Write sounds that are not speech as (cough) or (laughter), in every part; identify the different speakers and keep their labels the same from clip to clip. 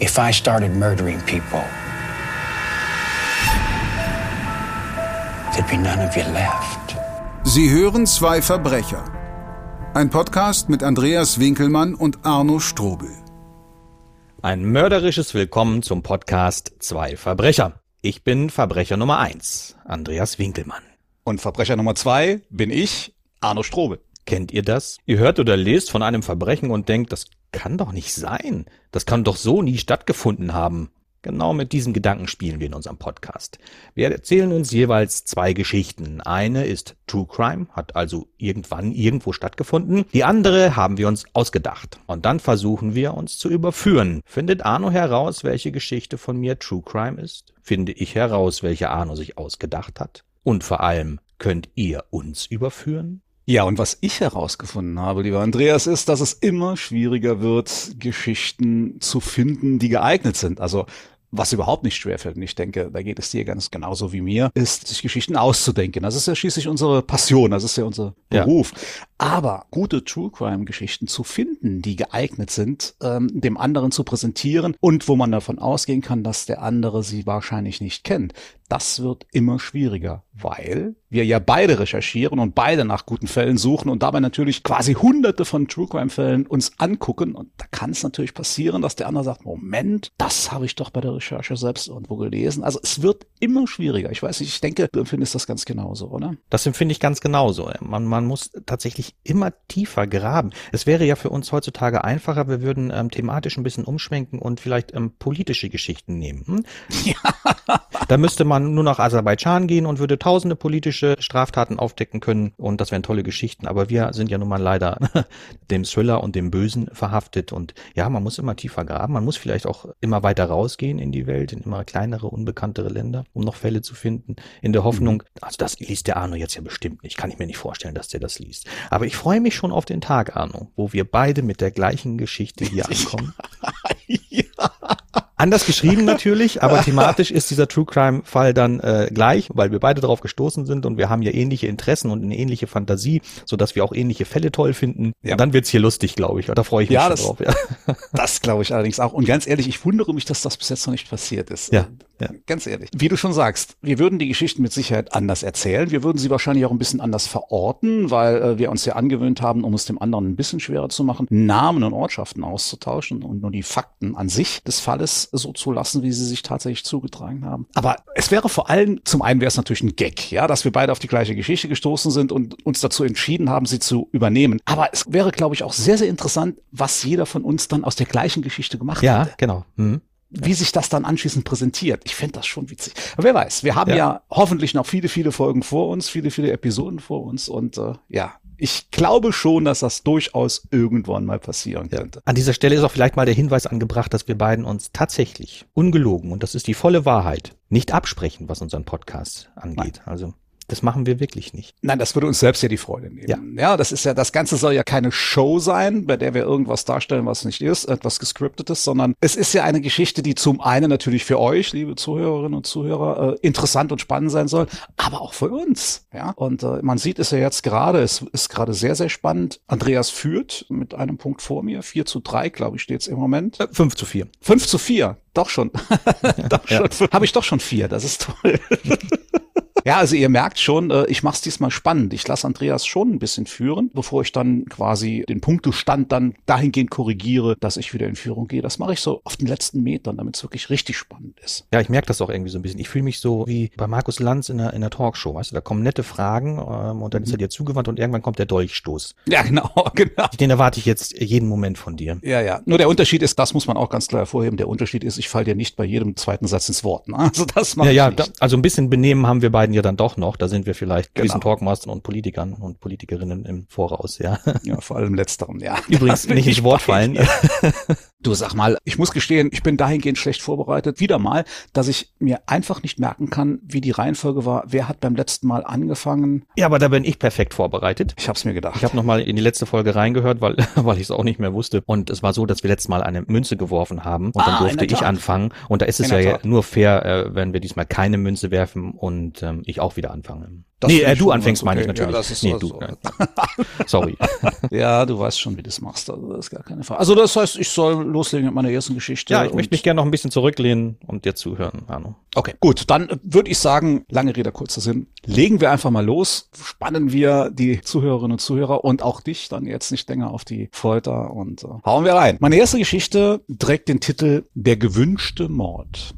Speaker 1: if I started murdering people, there'd be none of you left.
Speaker 2: Sie hören zwei Verbrecher. Ein Podcast mit Andreas Winkelmann und Arno Strobel.
Speaker 3: Ein mörderisches Willkommen zum Podcast Zwei Verbrecher. Ich bin Verbrecher Nummer eins, Andreas Winkelmann.
Speaker 4: Und Verbrecher Nummer zwei bin ich, Arno Strobel.
Speaker 3: Kennt ihr das? Ihr hört oder lest von einem Verbrechen und denkt, das kann doch nicht sein. Das kann doch so nie stattgefunden haben. Genau mit diesem Gedanken spielen wir in unserem Podcast. Wir erzählen uns jeweils zwei Geschichten. Eine ist True Crime, hat also irgendwann irgendwo stattgefunden. Die andere haben wir uns ausgedacht. Und dann versuchen wir uns zu überführen. Findet Arno heraus, welche Geschichte von mir True Crime ist? Finde ich heraus, welche Arno sich ausgedacht hat? Und vor allem, könnt ihr uns überführen?
Speaker 4: Ja, und was ich herausgefunden habe, lieber Andreas, ist, dass es immer schwieriger wird, Geschichten zu finden, die geeignet sind. Also was überhaupt nicht schwerfällt, und ich denke, da geht es dir ganz genauso wie mir, ist, sich Geschichten auszudenken. Das ist ja schließlich unsere Passion, das ist ja unser Beruf. Ja. Aber gute True Crime Geschichten zu finden, die geeignet sind, ähm, dem anderen zu präsentieren und wo man davon ausgehen kann, dass der andere sie wahrscheinlich nicht kennt, das wird immer schwieriger, weil wir ja beide recherchieren und beide nach guten Fällen suchen und dabei natürlich quasi hunderte von True Crime Fällen uns angucken. Und da kann es natürlich passieren, dass der andere sagt, Moment, das habe ich doch bei der Recherche selbst irgendwo gelesen. Also es wird immer schwieriger. Ich weiß nicht, ich denke, du empfindest das ganz genauso, oder?
Speaker 3: Das empfinde ich ganz genauso. Man, man muss tatsächlich immer tiefer graben. Es wäre ja für uns heutzutage einfacher, wir würden ähm, thematisch ein bisschen umschwenken und vielleicht ähm, politische Geschichten nehmen. Hm? (laughs) Ja. Da müsste man nur nach Aserbaidschan gehen und würde tausende politische Straftaten aufdecken können und das wären tolle Geschichten. Aber wir sind ja nun mal leider (laughs) dem Thriller und dem Bösen verhaftet und ja, man muss immer tiefer graben. Man muss vielleicht auch immer weiter rausgehen in die Welt, in immer kleinere, unbekanntere Länder, um noch Fälle zu finden, in der Hoffnung, mhm. also das liest der Arno jetzt ja bestimmt nicht. Kann ich mir nicht vorstellen, dass der das liest. Aber ich freue mich schon auf den Tag, Arno, wo wir beide mit der gleichen Geschichte hier (laughs) ankommen. ja. Anders geschrieben (laughs) natürlich, aber thematisch ist dieser True Crime Fall dann äh, gleich, weil wir beide darauf gestoßen sind und wir haben ja ähnliche Interessen und eine ähnliche Fantasie, so dass wir auch ähnliche Fälle toll finden. Ja. Und dann wird's hier lustig, glaube ich. Da freue ich mich ja,
Speaker 4: das,
Speaker 3: drauf.
Speaker 4: Ja, (laughs) das glaube ich allerdings auch. Und ganz ehrlich, ich wundere mich, dass das bis jetzt noch nicht passiert ist.
Speaker 3: Ja. Ja.
Speaker 4: Ganz ehrlich. Wie du schon sagst, wir würden die Geschichten mit Sicherheit anders erzählen. Wir würden sie wahrscheinlich auch ein bisschen anders verorten, weil äh, wir uns ja angewöhnt haben, um es dem anderen ein bisschen schwerer zu machen, Namen und Ortschaften auszutauschen und nur die Fakten an sich des Falles so zu lassen, wie sie sich tatsächlich zugetragen haben. Aber es wäre vor allem, zum einen wäre es natürlich ein Gag, ja, dass wir beide auf die gleiche Geschichte gestoßen sind und uns dazu entschieden haben, sie zu übernehmen. Aber es wäre, glaube ich, auch sehr, sehr interessant, was jeder von uns dann aus der gleichen Geschichte gemacht
Speaker 3: ja,
Speaker 4: hätte.
Speaker 3: Ja, genau. Mhm
Speaker 4: wie sich das dann anschließend präsentiert. Ich fände das schon witzig. Aber wer weiß, wir haben ja. ja. hoffentlich noch viele, viele Folgen vor uns, viele, viele Episoden vor uns und äh, ja, ich glaube schon, dass das durchaus irgendwann mal passieren ja. könnte.
Speaker 3: An dieser Stelle ist auch vielleicht mal der Hinweis angebracht, dass wir beiden uns tatsächlich ungelogen, und das ist die volle Wahrheit, nicht absprechen, was unseren Podcast angeht. Nein. Also das machen wir wirklich nicht.
Speaker 4: Nein, das würde uns selbst ja die Freude nehmen. Ja. ja, das ist ja, das Ganze soll ja keine Show sein, bei der wir irgendwas darstellen, was nicht ist, etwas gescriptetes, sondern es ist ja eine Geschichte, die zum einen natürlich für euch, liebe Zuhörerinnen und Zuhörer, äh, interessant und spannend sein soll, aber auch für uns. Ja, und äh, man sieht es ja jetzt gerade, es ist gerade sehr, sehr spannend. Andreas führt mit einem Punkt vor mir, 4 zu 3, glaube ich, steht es im Moment.
Speaker 3: Äh, 5 zu 4.
Speaker 4: 5 zu 4, doch schon. (laughs) doch schon. Ja. Habe ich doch schon vier, das ist toll. (laughs) Ja, also ihr merkt schon, äh, ich mache es diesmal spannend. Ich lasse Andreas schon ein bisschen führen, bevor ich dann quasi den Punktestand dann dahingehend korrigiere, dass ich wieder in Führung gehe. Das mache ich so auf den letzten Metern, damit es wirklich richtig spannend ist.
Speaker 3: Ja, ich merke das auch irgendwie so ein bisschen. Ich fühle mich so wie bei Markus Lanz in der, in der Talkshow. Weißt du, da kommen nette Fragen ähm, und dann ist er dir zugewandt und irgendwann kommt der Dolchstoß.
Speaker 4: Ja, genau, (laughs) genau.
Speaker 3: Den erwarte ich jetzt jeden Moment von dir.
Speaker 4: Ja, ja. Nur der Unterschied ist, das muss man auch ganz klar hervorheben, der Unterschied ist, ich falle dir nicht bei jedem zweiten Satz ins Wort. Ne? (laughs) Also das mache
Speaker 3: ja,
Speaker 4: ich
Speaker 3: ja, da, also ein bisschen Benehmen haben wir beiden ja dann doch noch. Da sind wir vielleicht genau. gewissen Talkmastern und Politikern und Politikerinnen im Voraus, ja.
Speaker 4: Ja, vor allem letzterem, ja. (laughs)
Speaker 3: Übrigens nicht ins Wort fallen. (laughs)
Speaker 4: Du sag mal, ich muss gestehen, ich bin dahingehend schlecht vorbereitet. Wieder mal, dass ich mir einfach nicht merken kann, wie die Reihenfolge war. Wer hat beim letzten Mal angefangen?
Speaker 3: Ja, aber da bin ich perfekt vorbereitet.
Speaker 4: Ich hab's mir gedacht.
Speaker 3: Ich habe nochmal in die letzte Folge reingehört, weil, (laughs) weil ich es auch nicht mehr wusste. Und es war so, dass wir letztes Mal eine Münze geworfen haben und ah, dann durfte ich anfangen. Und da ist es in ja nur fair, äh, wenn wir diesmal keine Münze werfen und ähm, ähm, ich auch wieder anfange.
Speaker 4: Das
Speaker 3: nee, äh, du anfängst, meine ich natürlich.
Speaker 4: Ja, das ist
Speaker 3: nee,
Speaker 4: also-
Speaker 3: du. nein. (laughs) Sorry. (laughs)
Speaker 4: Ja, du weißt schon, wie du das machst. Also das ist gar keine Frage. Also das heißt, ich soll loslegen mit meiner ersten Geschichte.
Speaker 3: Ja, ich möchte mich gerne noch ein bisschen zurücklehnen und dir zuhören, Arno.
Speaker 4: Okay, gut. Dann würde ich sagen, lange Rede, kurzer Sinn. Legen wir einfach mal los. Spannen wir die Zuhörerinnen und Zuhörer und auch dich dann jetzt nicht länger auf die Folter und äh, hauen wir rein. Meine erste Geschichte trägt den Titel Der gewünschte Mord.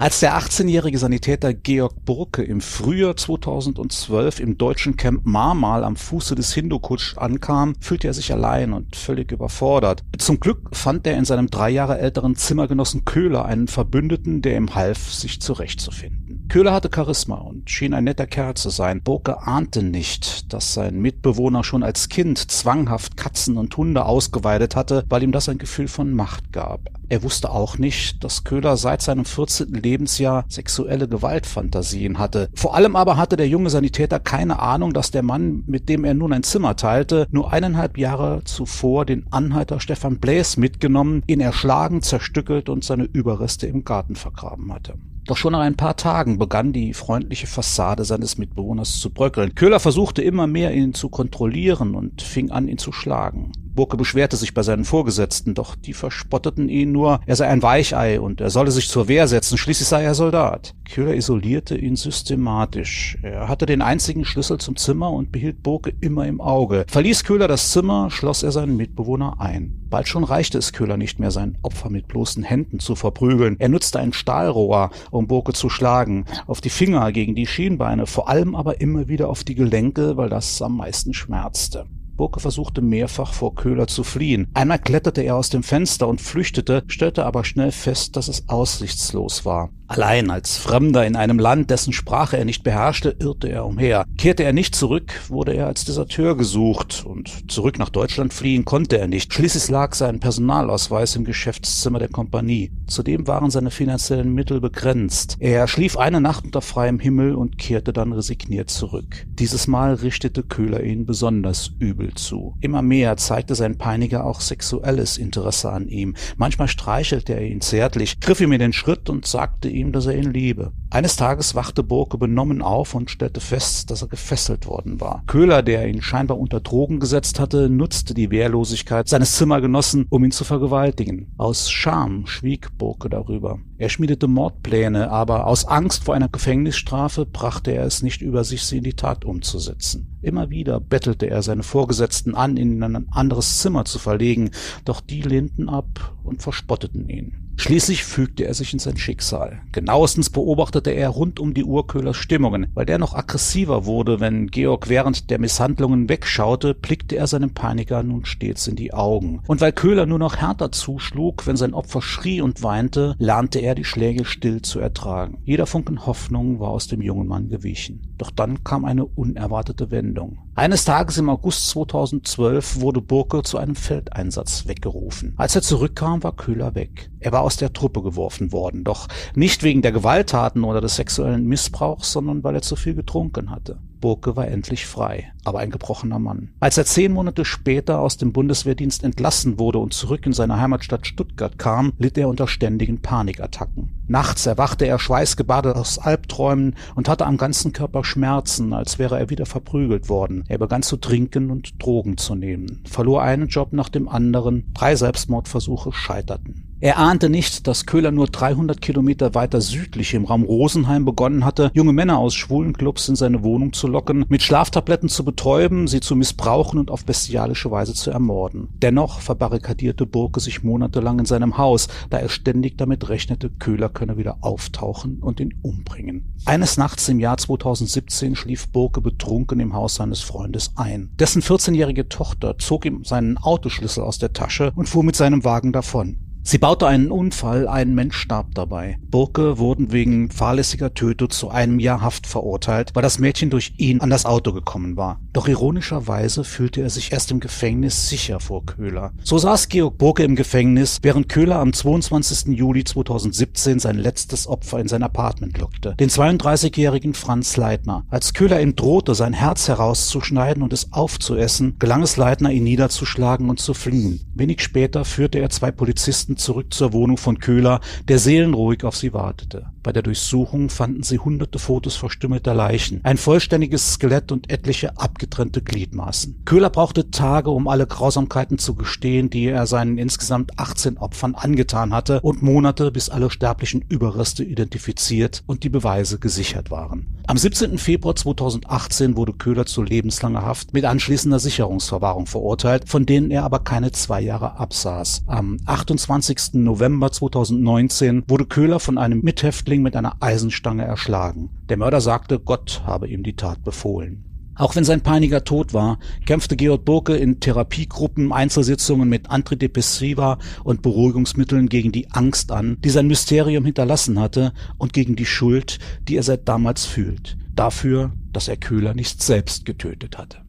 Speaker 4: Als der 18-jährige Sanitäter Georg Burke im Frühjahr 2012 im deutschen Camp Marmal am Fuße des Hindukutsch ankam, fühlte er sich allein und völlig überfordert. Zum Glück fand er in seinem drei Jahre älteren Zimmergenossen Köhler einen Verbündeten, der ihm half, sich zurechtzufinden. Köhler hatte Charisma und schien ein netter Kerl zu sein. Burke ahnte nicht, dass sein Mitbewohner schon als Kind zwanghaft Katzen und Hunde ausgeweidet hatte, weil ihm das ein Gefühl von Macht gab. Er wusste auch nicht, dass Köhler seit seinem 14. Lebensjahr sexuelle Gewaltfantasien hatte. Vor allem aber hatte der junge Sanitäter keine Ahnung, dass der Mann, mit dem er nun ein Zimmer teilte, nur eineinhalb Jahre zuvor den Anhalter Stefan Blaise mitgenommen, ihn erschlagen, zerstückelt und seine Überreste im Garten vergraben hatte. Doch schon nach ein paar Tagen begann die freundliche Fassade seines Mitbewohners zu bröckeln. Köhler versuchte immer mehr, ihn zu kontrollieren und fing an, ihn zu schlagen. Burke beschwerte sich bei seinen Vorgesetzten, doch die verspotteten ihn nur, er sei ein Weichei und er solle sich zur Wehr setzen, schließlich sei er Soldat. Köhler isolierte ihn systematisch. Er hatte den einzigen Schlüssel zum Zimmer und behielt Burke immer im Auge. Verließ Köhler das Zimmer, schloss er seinen Mitbewohner ein. Bald schon reichte es Köhler nicht mehr, sein Opfer mit bloßen Händen zu verprügeln. Er nutzte ein Stahlrohr, um Burke zu schlagen, auf die Finger, gegen die Schienbeine, vor allem aber immer wieder auf die Gelenke, weil das am meisten schmerzte. Burke versuchte mehrfach vor Köhler zu fliehen. Einmal kletterte er aus dem Fenster und flüchtete, stellte aber schnell fest, dass es aussichtslos war. Allein als Fremder in einem Land, dessen Sprache er nicht beherrschte, irrte er umher. Kehrte er nicht zurück, wurde er als Deserteur gesucht und zurück nach Deutschland fliehen konnte er nicht. Schließlich lag sein Personalausweis im Geschäftszimmer der Kompanie. Zudem waren seine finanziellen Mittel begrenzt. Er schlief eine Nacht unter freiem Himmel und kehrte dann resigniert zurück. Dieses Mal richtete Köhler ihn besonders übel zu. Immer mehr zeigte sein Peiniger auch sexuelles Interesse an ihm. Manchmal streichelte er ihn zärtlich, griff ihm in den Schritt und sagte ihm, dass er ihn liebe. Eines Tages wachte Burke benommen auf und stellte fest, dass er gefesselt worden war. Köhler, der ihn scheinbar unter Drogen gesetzt hatte, nutzte die Wehrlosigkeit seines Zimmergenossen, um ihn zu vergewaltigen. Aus Scham schwieg Burke darüber. Er schmiedete Mordpläne, aber aus Angst vor einer Gefängnisstrafe brachte er es nicht über sich, sie in die Tat umzusetzen. Immer wieder bettelte er seine Vorgesetzten an, ihn in ein anderes Zimmer zu verlegen, doch die lehnten ab und verspotteten ihn. Schließlich fügte er sich in sein Schicksal. Genauestens beobachtete er rund um die Uhr Köhlers Stimmungen. Weil der noch aggressiver wurde, wenn Georg während der Misshandlungen wegschaute, blickte er seinem Peiniger nun stets in die Augen. Und weil Köhler nur noch härter zuschlug, wenn sein Opfer schrie und weinte, lernte er die Schläge still zu ertragen. Jeder Funken Hoffnung war aus dem jungen Mann gewichen. Doch dann kam eine unerwartete Wendung. Eines Tages im August 2012 wurde Burke zu einem Feldeinsatz weggerufen. Als er zurückkam, war Köhler weg. Er war aus der Truppe geworfen worden, doch nicht wegen der Gewalttaten oder des sexuellen Missbrauchs, sondern weil er zu viel getrunken hatte. Burke war endlich frei, aber ein gebrochener Mann. Als er zehn Monate später aus dem Bundeswehrdienst entlassen wurde und zurück in seine Heimatstadt Stuttgart kam, litt er unter ständigen Panikattacken. Nachts erwachte er schweißgebadet aus Albträumen und hatte am ganzen Körper Schmerzen, als wäre er wieder verprügelt worden. Er begann zu trinken und Drogen zu nehmen, verlor einen Job nach dem anderen, drei Selbstmordversuche scheiterten. Er ahnte nicht, dass Köhler nur 300 Kilometer weiter südlich im Raum Rosenheim begonnen hatte, junge Männer aus schwulen Clubs in seine Wohnung zu locken, mit Schlaftabletten zu betäuben, sie zu missbrauchen und auf bestialische Weise zu ermorden. Dennoch verbarrikadierte Burke sich monatelang in seinem Haus, da er ständig damit rechnete, Köhler könne wieder auftauchen und ihn umbringen. Eines Nachts im Jahr 2017 schlief Burke betrunken im Haus seines Freundes ein. Dessen 14-jährige Tochter zog ihm seinen Autoschlüssel aus der Tasche und fuhr mit seinem Wagen davon. Sie baute einen Unfall, ein Mensch starb dabei. Burke wurden wegen fahrlässiger Tötung zu einem Jahr Haft verurteilt, weil das Mädchen durch ihn an das Auto gekommen war. Doch ironischerweise fühlte er sich erst im Gefängnis sicher vor Köhler. So saß Georg Burke im Gefängnis, während Köhler am 22. Juli 2017 sein letztes Opfer in sein Apartment lockte, den 32-jährigen Franz Leitner. Als Köhler ihm drohte, sein Herz herauszuschneiden und es aufzuessen, gelang es Leitner, ihn niederzuschlagen und zu fliehen. Wenig später führte er zwei Polizisten Polizisten zurück zur Wohnung von Köhler, der seelenruhig auf sie wartete. Bei der Durchsuchung fanden sie hunderte Fotos verstümmelter Leichen, ein vollständiges Skelett und etliche abgetrennte Gliedmaßen. Köhler brauchte Tage, um alle Grausamkeiten zu gestehen, die er seinen insgesamt 18 Opfern angetan hatte, und Monate, bis alle sterblichen Überreste identifiziert und die Beweise gesichert waren. Am 17. Februar 2018 wurde Köhler zu lebenslanger Haft mit anschließender Sicherungsverwahrung verurteilt, von denen er aber keine zwei Jahre absaß. Am 28. November 2019 wurde Köhler von einem Mithäftling mit einer Eisenstange erschlagen. Der Mörder sagte, Gott habe ihm die Tat befohlen. Auch wenn sein Peiniger tot war, kämpfte Georg Burke in Therapiegruppen, Einzelsitzungen mit Antidepressiva und Beruhigungsmitteln gegen die Angst an, die sein Mysterium hinterlassen hatte und gegen die Schuld, die er seit damals fühlt. Dafür, dass er Köhler nicht selbst getötet hatte.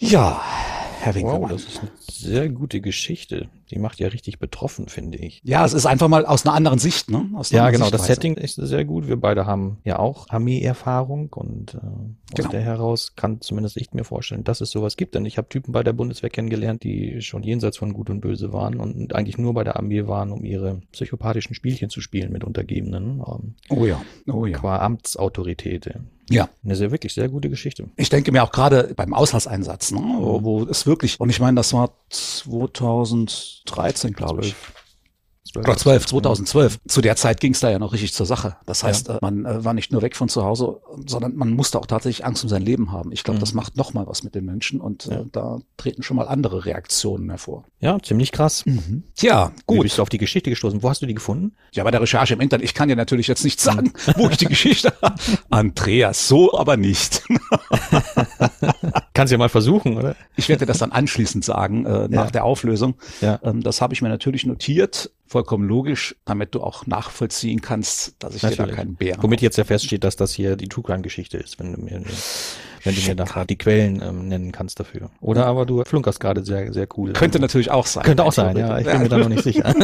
Speaker 4: Ja, Herr Winkelmann.
Speaker 3: Wow, das ist eine sehr gute Geschichte. Die macht ja richtig betroffen, finde ich.
Speaker 4: Ja, es ist einfach mal aus einer anderen Sicht, ne? Aus
Speaker 3: ja, genau. Das Setting ist sehr gut. Wir beide haben ja auch Armeeerfahrung und äh, genau. aus der heraus kann zumindest ich mir vorstellen, dass es sowas gibt. Denn ich habe Typen bei der Bundeswehr kennengelernt, die schon jenseits von Gut und Böse waren und eigentlich nur bei der Armee waren, um ihre psychopathischen Spielchen zu spielen mit Untergebenen.
Speaker 4: Ähm, oh ja, oh ja.
Speaker 3: Qua Amtsautorität.
Speaker 4: Ja.
Speaker 3: Eine sehr, wirklich sehr gute Geschichte.
Speaker 4: Ich denke mir auch gerade beim Auslandseinsatz, ne, wo, wo es wirklich, und ich meine, das war 2013, glaube ich. 12, oder 12, 2012. Zu der Zeit ging es da ja noch richtig zur Sache. Das heißt, ja. Äh, man äh, war nicht nur weg von zu Hause, sondern man musste auch tatsächlich Angst um sein Leben haben. Ich glaube, mhm. das macht noch mal was mit den Menschen und äh, ja. äh, da treten schon mal andere Reaktionen hervor.
Speaker 3: Ja, ziemlich krass.
Speaker 4: Mhm. Tja, gut.
Speaker 3: Wie bist du auf die Geschichte gestoßen? Wo hast du die gefunden?
Speaker 4: Ja, bei der Recherche im Internet. Ich kann dir natürlich jetzt nicht sagen, wo ich die Geschichte habe. (laughs) Andreas, so aber nicht. (laughs)
Speaker 3: Kannst ja mal versuchen, oder?
Speaker 4: Ich werde das dann anschließend sagen, äh, nach ja. der Auflösung. Ja. Ähm, das habe ich mir natürlich notiert vollkommen logisch, damit du auch nachvollziehen kannst, dass ich Natürlich. dir da keinen Bär
Speaker 3: Womit jetzt ja feststeht, dass das hier die True Crime Geschichte ist, wenn du mir, wenn du mir nachher die Quellen ähm, nennen kannst dafür. Oder aber du flunkerst gerade sehr, sehr cool.
Speaker 4: Könnte natürlich auch sein.
Speaker 3: Könnte auch sein, ja. Ich (laughs) bin mir da noch nicht sicher.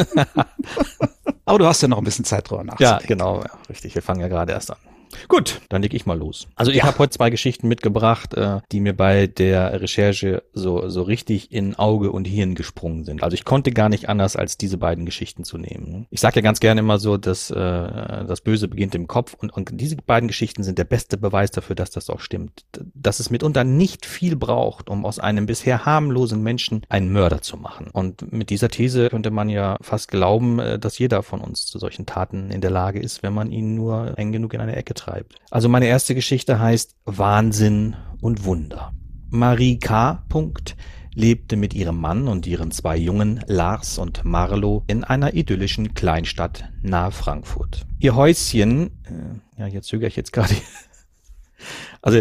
Speaker 4: aber du hast ja noch ein bisschen Zeit drüber
Speaker 3: nachzudenken. Ja, genau, ja, richtig. Wir fangen ja gerade erst an. Gut, dann leg ich mal los. Also ich ja. habe heute zwei Geschichten mitgebracht, äh, die mir bei der Recherche so so richtig in Auge und Hirn gesprungen sind. Also ich konnte gar nicht anders, als diese beiden Geschichten zu nehmen. Ich sage ja ganz gerne immer so, dass äh, das Böse beginnt im Kopf und, und diese beiden Geschichten sind der beste Beweis dafür, dass das auch stimmt. Dass es mitunter nicht viel braucht, um aus einem bisher harmlosen Menschen einen Mörder zu machen. Und mit dieser These könnte man ja fast glauben, äh, dass jeder von uns zu solchen Taten in der Lage ist, wenn man ihn nur eng genug in eine Ecke treibt. Also meine erste Geschichte heißt Wahnsinn und Wunder. Marie K. lebte mit ihrem Mann und ihren zwei Jungen Lars und Marlo in einer idyllischen Kleinstadt nahe Frankfurt. Ihr Häuschen, äh, ja, jetzt zögere ich jetzt gerade. (laughs) also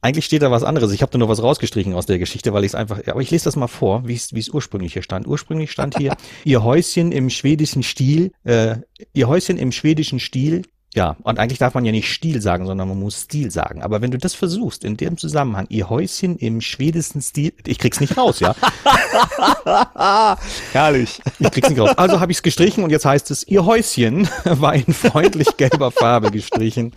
Speaker 3: eigentlich steht da was anderes. Ich habe da nur was rausgestrichen aus der Geschichte, weil ich es einfach. Aber ich lese das mal vor, wie es ursprünglich hier stand. Ursprünglich stand hier (laughs) ihr Häuschen im schwedischen Stil, äh, ihr Häuschen im schwedischen Stil ja, und eigentlich darf man ja nicht Stil sagen, sondern man muss Stil sagen. Aber wenn du das versuchst, in dem Zusammenhang, ihr Häuschen im schwedischen Stil, ich krieg's nicht raus, ja. (laughs)
Speaker 4: Herrlich.
Speaker 3: Ich krieg's nicht raus. Also habe ich's gestrichen und jetzt heißt es, ihr Häuschen war in freundlich gelber Farbe gestrichen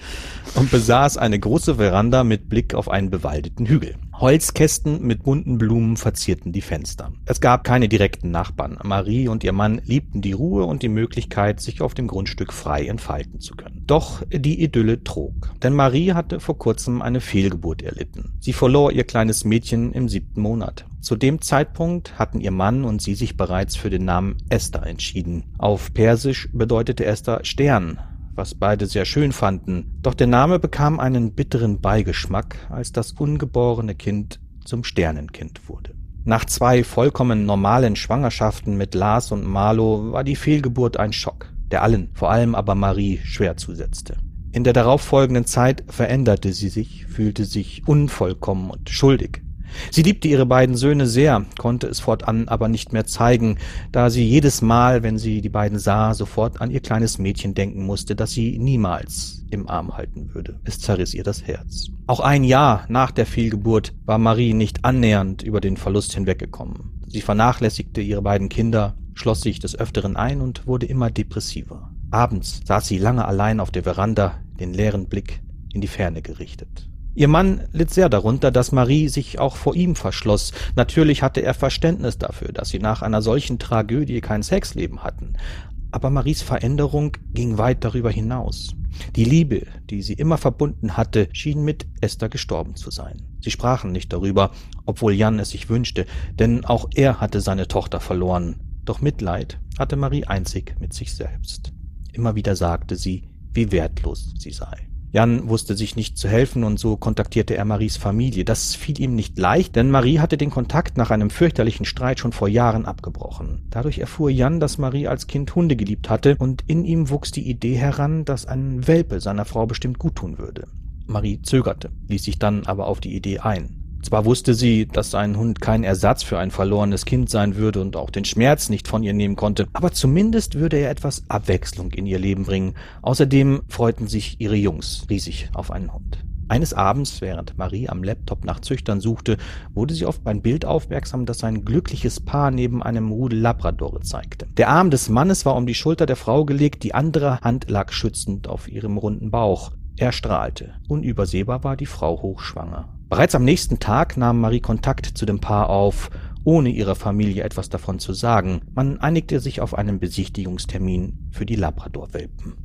Speaker 3: und besaß eine große Veranda mit Blick auf einen bewaldeten Hügel. Holzkästen mit bunten Blumen verzierten die Fenster. Es gab keine direkten Nachbarn. Marie und ihr Mann liebten die Ruhe und die Möglichkeit, sich auf dem Grundstück frei entfalten zu können. Doch die Idylle trug. Denn Marie hatte vor kurzem eine Fehlgeburt erlitten. Sie verlor ihr kleines Mädchen im siebten Monat. Zu dem Zeitpunkt hatten ihr Mann und sie sich bereits für den Namen Esther entschieden. Auf Persisch bedeutete Esther Stern, was beide sehr schön fanden, doch der Name bekam einen bitteren Beigeschmack, als das ungeborene Kind zum Sternenkind wurde. Nach zwei vollkommen normalen Schwangerschaften mit Lars und Marlo war die Fehlgeburt ein Schock, der allen, vor allem aber Marie, schwer zusetzte. In der darauffolgenden Zeit veränderte sie sich, fühlte sich unvollkommen und schuldig. Sie liebte ihre beiden Söhne sehr, konnte es fortan aber nicht mehr zeigen, da sie jedes Mal, wenn sie die beiden sah, sofort an ihr kleines Mädchen denken musste, das sie niemals im Arm halten würde. Es zerriss ihr das Herz. Auch ein Jahr nach der Fehlgeburt war Marie nicht annähernd über den Verlust hinweggekommen. Sie vernachlässigte ihre beiden Kinder, schloss sich des Öfteren ein und wurde immer depressiver. Abends saß sie lange allein auf der Veranda, den leeren Blick in die Ferne gerichtet. Ihr Mann litt sehr darunter, dass Marie sich auch vor ihm verschloss. Natürlich hatte er Verständnis dafür, dass sie nach einer solchen Tragödie kein Sexleben hatten. Aber Maries Veränderung ging weit darüber hinaus. Die Liebe, die sie immer verbunden hatte, schien mit Esther gestorben zu sein. Sie sprachen nicht darüber, obwohl Jan es sich wünschte, denn auch er hatte seine Tochter verloren. Doch Mitleid hatte Marie einzig mit sich selbst. Immer wieder sagte sie, wie wertlos sie sei. Jan wusste sich nicht zu helfen und so kontaktierte er Maries Familie. Das fiel ihm nicht leicht, denn Marie hatte den Kontakt nach einem fürchterlichen Streit schon vor Jahren abgebrochen. Dadurch erfuhr Jan, dass Marie als Kind Hunde geliebt hatte und in ihm wuchs die Idee heran, dass ein Welpe seiner Frau bestimmt guttun würde. Marie zögerte, ließ sich dann aber auf die Idee ein. Zwar wusste sie, dass ein Hund kein Ersatz für ein verlorenes Kind sein würde und auch den Schmerz nicht von ihr nehmen konnte, aber zumindest würde er etwas Abwechslung in ihr Leben bringen. Außerdem freuten sich ihre Jungs riesig auf einen Hund. Eines Abends, während Marie am Laptop nach Züchtern suchte, wurde sie auf ein Bild aufmerksam, das ein glückliches Paar neben einem Rudel Labradore zeigte. Der Arm des Mannes war um die Schulter der Frau gelegt, die andere Hand lag schützend auf ihrem runden Bauch. Er strahlte. Unübersehbar war die Frau hochschwanger. Bereits am nächsten Tag nahm Marie Kontakt zu dem Paar auf, ohne ihrer Familie etwas davon zu sagen. Man einigte sich auf einen Besichtigungstermin für die Labradorwelpen.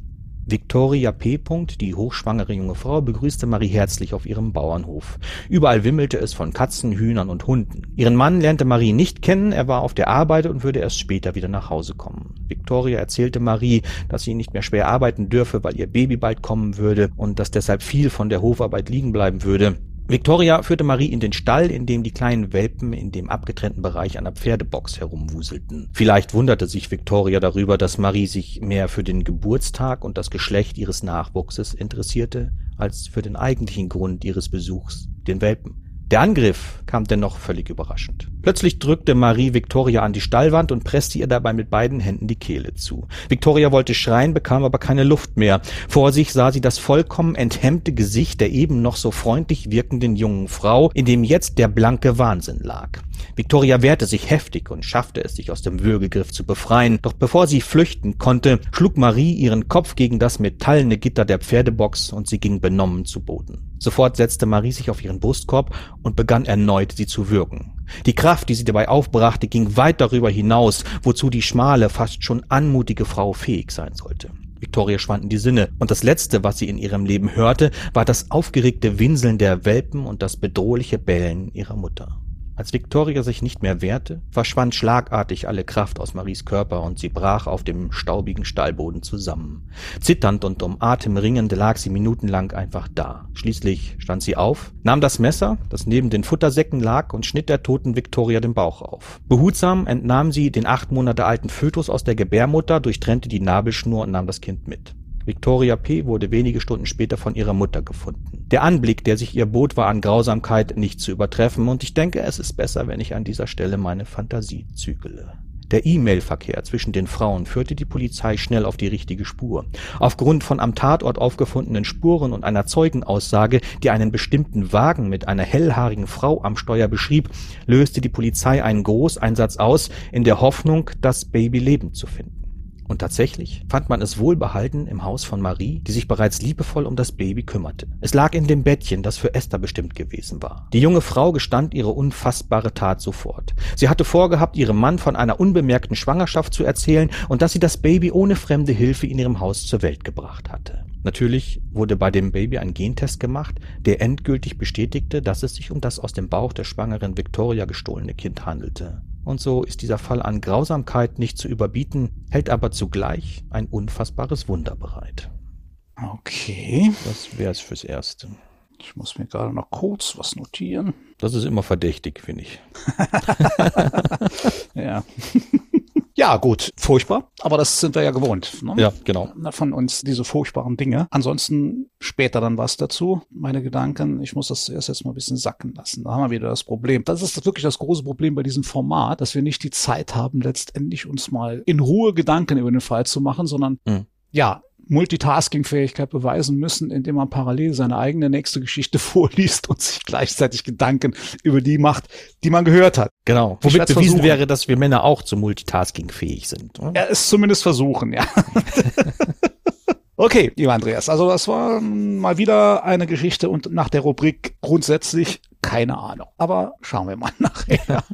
Speaker 3: Victoria P. die hochschwangere junge Frau, begrüßte Marie herzlich auf ihrem Bauernhof. Überall wimmelte es von Katzen, Hühnern und Hunden. Ihren Mann lernte Marie nicht kennen, er war auf der Arbeit und würde erst später wieder nach Hause kommen. Victoria erzählte Marie, dass sie nicht mehr schwer arbeiten dürfe, weil ihr Baby bald kommen würde und dass deshalb viel von der Hofarbeit liegen bleiben würde. Victoria führte Marie in den Stall, in dem die kleinen Welpen in dem abgetrennten Bereich einer Pferdebox herumwuselten. Vielleicht wunderte sich Victoria darüber, dass Marie sich mehr für den Geburtstag und das Geschlecht ihres Nachwuchses interessierte, als für den eigentlichen Grund ihres Besuchs, den Welpen. Der Angriff kam dennoch völlig überraschend. Plötzlich drückte Marie Victoria an die Stallwand und presste ihr dabei mit beiden Händen die Kehle zu. Victoria wollte schreien, bekam aber keine Luft mehr. Vor sich sah sie das vollkommen enthemmte Gesicht der eben noch so freundlich wirkenden jungen Frau, in dem jetzt der blanke Wahnsinn lag. Victoria wehrte sich heftig und schaffte es, sich aus dem Würgegriff zu befreien. Doch bevor sie flüchten konnte, schlug Marie ihren Kopf gegen das metallene Gitter der Pferdebox und sie ging benommen zu Boden. Sofort setzte Marie sich auf ihren Brustkorb und begann erneut, sie zu würgen. Die Kraft, die sie dabei aufbrachte, ging weit darüber hinaus, wozu die schmale, fast schon anmutige Frau fähig sein sollte. Victoria schwanden die Sinne, und das Letzte, was sie in ihrem Leben hörte, war das aufgeregte Winseln der Welpen und das bedrohliche Bellen ihrer Mutter. Als Victoria sich nicht mehr wehrte, verschwand schlagartig alle Kraft aus Maries Körper und sie brach auf dem staubigen Stallboden zusammen. Zitternd und um Atem ringend lag sie minutenlang einfach da. Schließlich stand sie auf, nahm das Messer, das neben den Futtersäcken lag, und schnitt der toten Victoria den Bauch auf. Behutsam entnahm sie den acht Monate alten Fötus aus der Gebärmutter, durchtrennte die Nabelschnur und nahm das Kind mit. Victoria P. wurde wenige Stunden später von ihrer Mutter gefunden. Der Anblick, der sich ihr bot, war an Grausamkeit nicht zu übertreffen, und ich denke, es ist besser, wenn ich an dieser Stelle meine Fantasie zügele. Der E-Mail-Verkehr zwischen den Frauen führte die Polizei schnell auf die richtige Spur. Aufgrund von am Tatort aufgefundenen Spuren und einer Zeugenaussage, die einen bestimmten Wagen mit einer hellhaarigen Frau am Steuer beschrieb, löste die Polizei einen Großeinsatz aus, in der Hoffnung, das Baby lebend zu finden. Und tatsächlich fand man es wohlbehalten im Haus von Marie, die sich bereits liebevoll um das Baby kümmerte. Es lag in dem Bettchen, das für Esther bestimmt gewesen war. Die junge Frau gestand ihre unfassbare Tat sofort. Sie hatte vorgehabt, ihrem Mann von einer unbemerkten Schwangerschaft zu erzählen und dass sie das Baby ohne fremde Hilfe in ihrem Haus zur Welt gebracht hatte. Natürlich wurde bei dem Baby ein Gentest gemacht, der endgültig bestätigte, dass es sich um das aus dem Bauch der schwangeren Victoria gestohlene Kind handelte. Und so ist dieser Fall an Grausamkeit nicht zu überbieten, hält aber zugleich ein unfassbares Wunder bereit.
Speaker 4: Okay.
Speaker 3: Das wäre es fürs Erste.
Speaker 4: Ich muss mir gerade noch kurz was notieren.
Speaker 3: Das ist immer verdächtig, finde ich. (laughs)
Speaker 4: ja. (laughs) Ja, gut, furchtbar, aber das sind wir ja gewohnt.
Speaker 3: Ne? Ja, genau.
Speaker 4: Von uns diese furchtbaren Dinge. Ansonsten später dann was dazu. Meine Gedanken, ich muss das zuerst jetzt mal ein bisschen sacken lassen. Da haben wir wieder das Problem. Das ist wirklich das große Problem bei diesem Format, dass wir nicht die Zeit haben, letztendlich uns mal in Ruhe Gedanken über den Fall zu machen, sondern mhm. ja, Multitasking-Fähigkeit beweisen müssen, indem man parallel seine eigene nächste Geschichte (laughs) vorliest und sich gleichzeitig Gedanken über die macht, die man gehört hat.
Speaker 3: Genau. Womit bewiesen versuchen. wäre, dass wir Männer auch zu Multitasking fähig sind.
Speaker 4: Oder? Ja, es zumindest versuchen, ja. (laughs) Okay, lieber Andreas, also das war mal wieder eine Geschichte und nach der Rubrik grundsätzlich keine Ahnung. Aber schauen wir mal (laughs) nachher.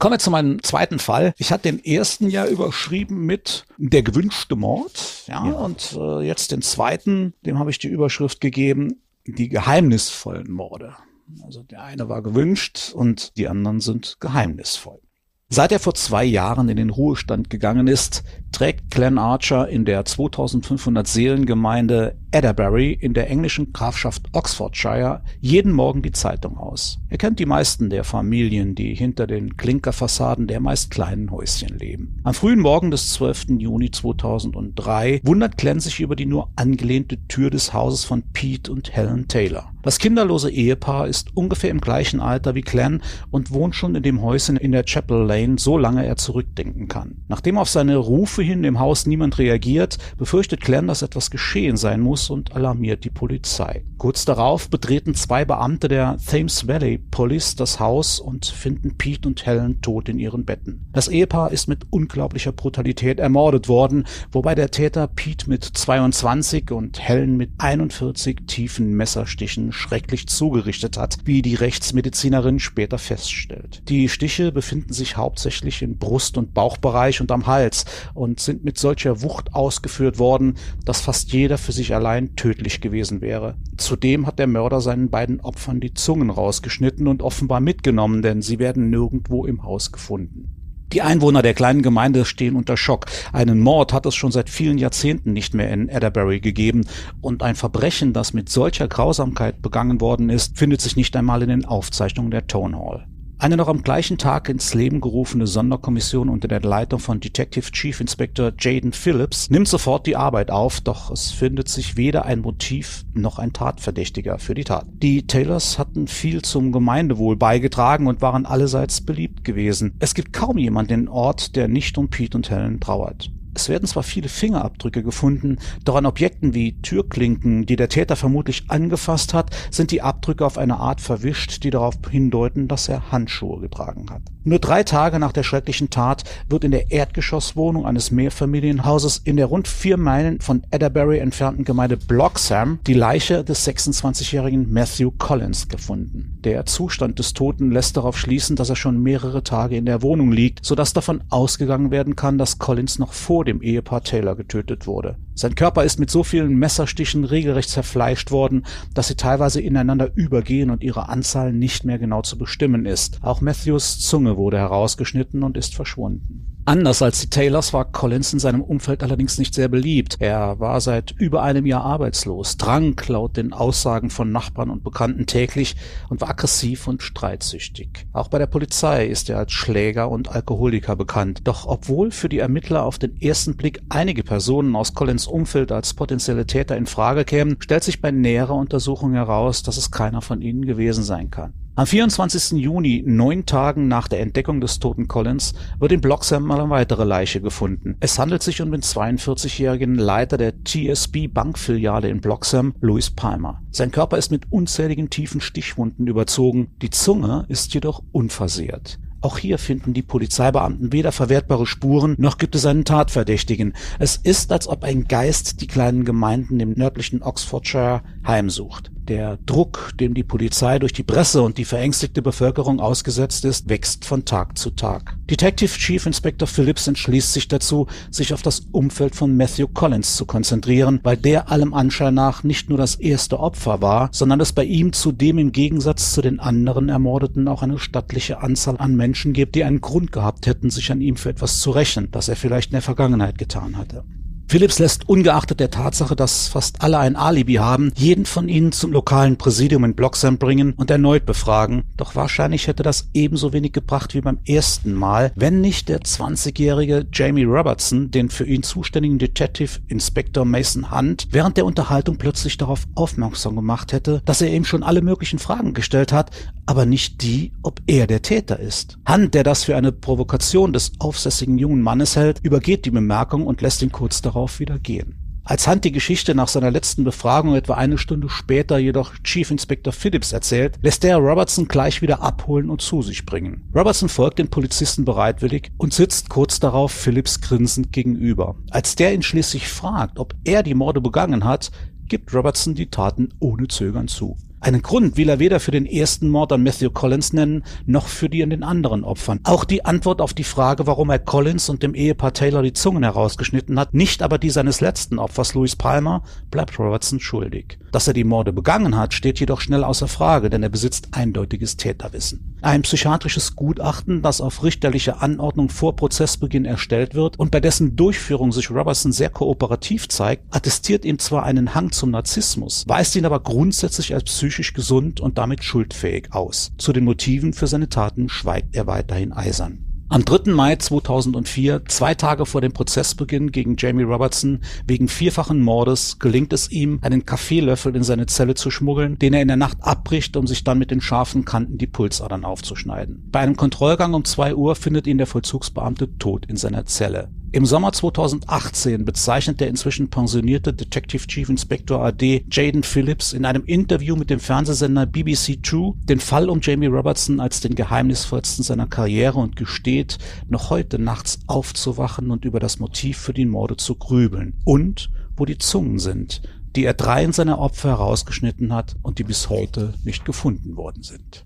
Speaker 4: Kommen wir zu meinem zweiten Fall. Ich hatte den ersten ja überschrieben mit der gewünschte Mord. Ja, ja. und äh, jetzt den zweiten, dem habe ich die Überschrift gegeben, die geheimnisvollen Morde. Also der eine war gewünscht und die anderen sind geheimnisvoll. Seit er vor zwei Jahren in den Ruhestand gegangen ist, trägt Glenn Archer in der 2500 Seelengemeinde Adderbury in der englischen Grafschaft Oxfordshire jeden Morgen die Zeitung aus. Er kennt die meisten der Familien, die hinter den Klinkerfassaden der meist kleinen Häuschen leben. Am frühen Morgen des 12. Juni 2003 wundert Glenn sich über die nur angelehnte Tür des Hauses von Pete und Helen Taylor. Das kinderlose Ehepaar ist ungefähr im gleichen Alter wie Glenn und wohnt schon in dem Häuschen in der Chapel Lane, so lange er zurückdenken kann. Nachdem auf seine Rufe hin im Haus niemand reagiert, befürchtet Glenn, dass etwas geschehen sein muss und alarmiert die Polizei. Kurz darauf betreten zwei Beamte der Thames Valley Police das Haus und finden Pete und Helen tot in ihren Betten. Das Ehepaar ist mit unglaublicher Brutalität ermordet worden, wobei der Täter Pete mit 22 und Helen mit 41 tiefen Messerstichen schrecklich zugerichtet hat, wie die Rechtsmedizinerin später feststellt. Die Stiche befinden sich hauptsächlich im Brust- und Bauchbereich und am Hals und sind mit solcher Wucht ausgeführt worden, dass fast jeder für sich allein tödlich gewesen wäre. Zudem hat der Mörder seinen beiden Opfern die Zungen rausgeschnitten und offenbar mitgenommen, denn sie werden nirgendwo im Haus gefunden. Die Einwohner der kleinen Gemeinde stehen unter Schock. Einen Mord hat es schon seit vielen Jahrzehnten nicht mehr in Adderbury gegeben und ein Verbrechen, das mit solcher Grausamkeit begangen worden ist, findet sich nicht einmal in den Aufzeichnungen der Town Hall. Eine noch am gleichen Tag ins Leben gerufene Sonderkommission unter der Leitung von Detective Chief Inspector Jaden Phillips nimmt sofort die Arbeit auf, doch es findet sich weder ein Motiv noch ein Tatverdächtiger für die Tat. Die Taylors hatten viel zum Gemeindewohl beigetragen und waren allerseits beliebt gewesen. Es gibt kaum jemanden im Ort, der nicht um Pete und Helen trauert. Es werden zwar viele Fingerabdrücke gefunden, doch an Objekten wie Türklinken, die der Täter vermutlich angefasst hat, sind die Abdrücke auf eine Art verwischt, die darauf hindeuten, dass er Handschuhe getragen hat. Nur drei Tage nach der schrecklichen Tat wird in der Erdgeschosswohnung eines Mehrfamilienhauses in der rund vier Meilen von Adderbury entfernten Gemeinde Bloxham die Leiche des 26-jährigen Matthew Collins gefunden. Der Zustand des Toten lässt darauf schließen, dass er schon mehrere Tage in der Wohnung liegt, sodass davon ausgegangen werden kann, dass Collins noch vor dem Ehepaar Taylor getötet wurde. Sein Körper ist mit so vielen Messerstichen regelrecht zerfleischt worden, dass sie teilweise ineinander übergehen und ihre Anzahl nicht mehr genau zu bestimmen ist. Auch Matthews Zunge wurde herausgeschnitten und ist verschwunden. Anders als die Taylors war Collins in seinem Umfeld allerdings nicht sehr beliebt. Er war seit über einem Jahr arbeitslos, trank laut den Aussagen von Nachbarn und Bekannten täglich und war aggressiv und streitsüchtig. Auch bei der Polizei ist er als Schläger und Alkoholiker bekannt. Doch obwohl für die Ermittler auf den ersten Blick einige Personen aus Collins Umfeld als potenzielle Täter in Frage kämen, stellt sich bei näherer Untersuchung heraus, dass es keiner von ihnen gewesen sein kann. Am 24. Juni, neun Tagen nach der Entdeckung des toten Collins, wird in Bloxham eine weitere Leiche gefunden. Es handelt sich um den 42-jährigen Leiter der TSB Bankfiliale in Bloxham, Louis Palmer. Sein Körper ist mit unzähligen tiefen Stichwunden überzogen, die Zunge ist jedoch unversehrt. Auch hier finden die Polizeibeamten weder verwertbare Spuren, noch gibt es einen Tatverdächtigen. Es ist, als ob ein Geist die kleinen Gemeinden im nördlichen Oxfordshire heimsucht. Der Druck, dem die Polizei durch die Presse und die verängstigte Bevölkerung ausgesetzt ist, wächst von Tag zu Tag. Detective Chief Inspector Phillips entschließt sich dazu, sich auf das Umfeld von Matthew Collins zu konzentrieren, weil der allem Anschein nach nicht nur das erste Opfer war, sondern es bei ihm zudem im Gegensatz zu den anderen Ermordeten auch eine stattliche Anzahl an Menschen gibt, die einen Grund gehabt hätten, sich an ihm für etwas zu rächen, das er vielleicht in der Vergangenheit getan hatte. Phillips lässt ungeachtet der Tatsache, dass fast alle ein Alibi haben, jeden von ihnen zum lokalen Präsidium in Bloxham bringen und erneut befragen. Doch wahrscheinlich hätte das ebenso wenig gebracht wie beim ersten Mal, wenn nicht der 20-jährige Jamie Robertson den für ihn zuständigen Detective Inspector Mason Hunt während der Unterhaltung plötzlich darauf aufmerksam gemacht hätte, dass er ihm schon alle möglichen Fragen gestellt hat, aber nicht die, ob er der Täter ist. Hunt, der das für eine Provokation des aufsässigen jungen Mannes hält, übergeht die Bemerkung und lässt ihn kurz darauf darauf wieder gehen. Als Hunt die Geschichte nach seiner letzten Befragung etwa eine Stunde später jedoch Chief Inspector Phillips erzählt, lässt er Robertson gleich wieder abholen und zu sich bringen. Robertson folgt den Polizisten bereitwillig und sitzt kurz darauf Phillips grinsend gegenüber. Als der ihn schließlich fragt, ob er die Morde begangen hat, gibt Robertson die Taten ohne Zögern zu. Einen Grund will er weder für den ersten Mord an Matthew Collins nennen, noch für die an den anderen Opfern. Auch die Antwort auf die Frage, warum er Collins und dem Ehepaar Taylor die Zungen herausgeschnitten hat, nicht aber die seines letzten Opfers Louis Palmer, bleibt Robertson schuldig. Dass er die Morde begangen hat, steht jedoch schnell außer Frage, denn er besitzt eindeutiges Täterwissen. Ein psychiatrisches Gutachten, das auf richterliche Anordnung vor Prozessbeginn erstellt wird und bei dessen Durchführung sich Robertson sehr kooperativ zeigt, attestiert ihm zwar einen Hang zum Narzissmus, weist ihn aber grundsätzlich als psychisch gesund und damit schuldfähig aus. Zu den Motiven für seine Taten schweigt er weiterhin eisern. Am 3. Mai 2004, zwei Tage vor dem Prozessbeginn gegen Jamie Robertson wegen vierfachen Mordes, gelingt es ihm, einen Kaffeelöffel in seine Zelle zu schmuggeln, den er in der Nacht abbricht, um sich dann mit den scharfen Kanten die Pulsadern aufzuschneiden. Bei einem Kontrollgang um zwei Uhr findet ihn der Vollzugsbeamte tot in seiner Zelle. Im Sommer 2018 bezeichnet der inzwischen pensionierte Detective Chief Inspector AD Jaden Phillips in einem Interview mit dem Fernsehsender BBC Two den Fall um Jamie Robertson als den geheimnisvollsten seiner Karriere und gesteht, noch heute nachts aufzuwachen und über das Motiv für die Morde zu grübeln und wo die Zungen sind, die er dreien seiner Opfer herausgeschnitten hat und die bis heute nicht gefunden worden sind.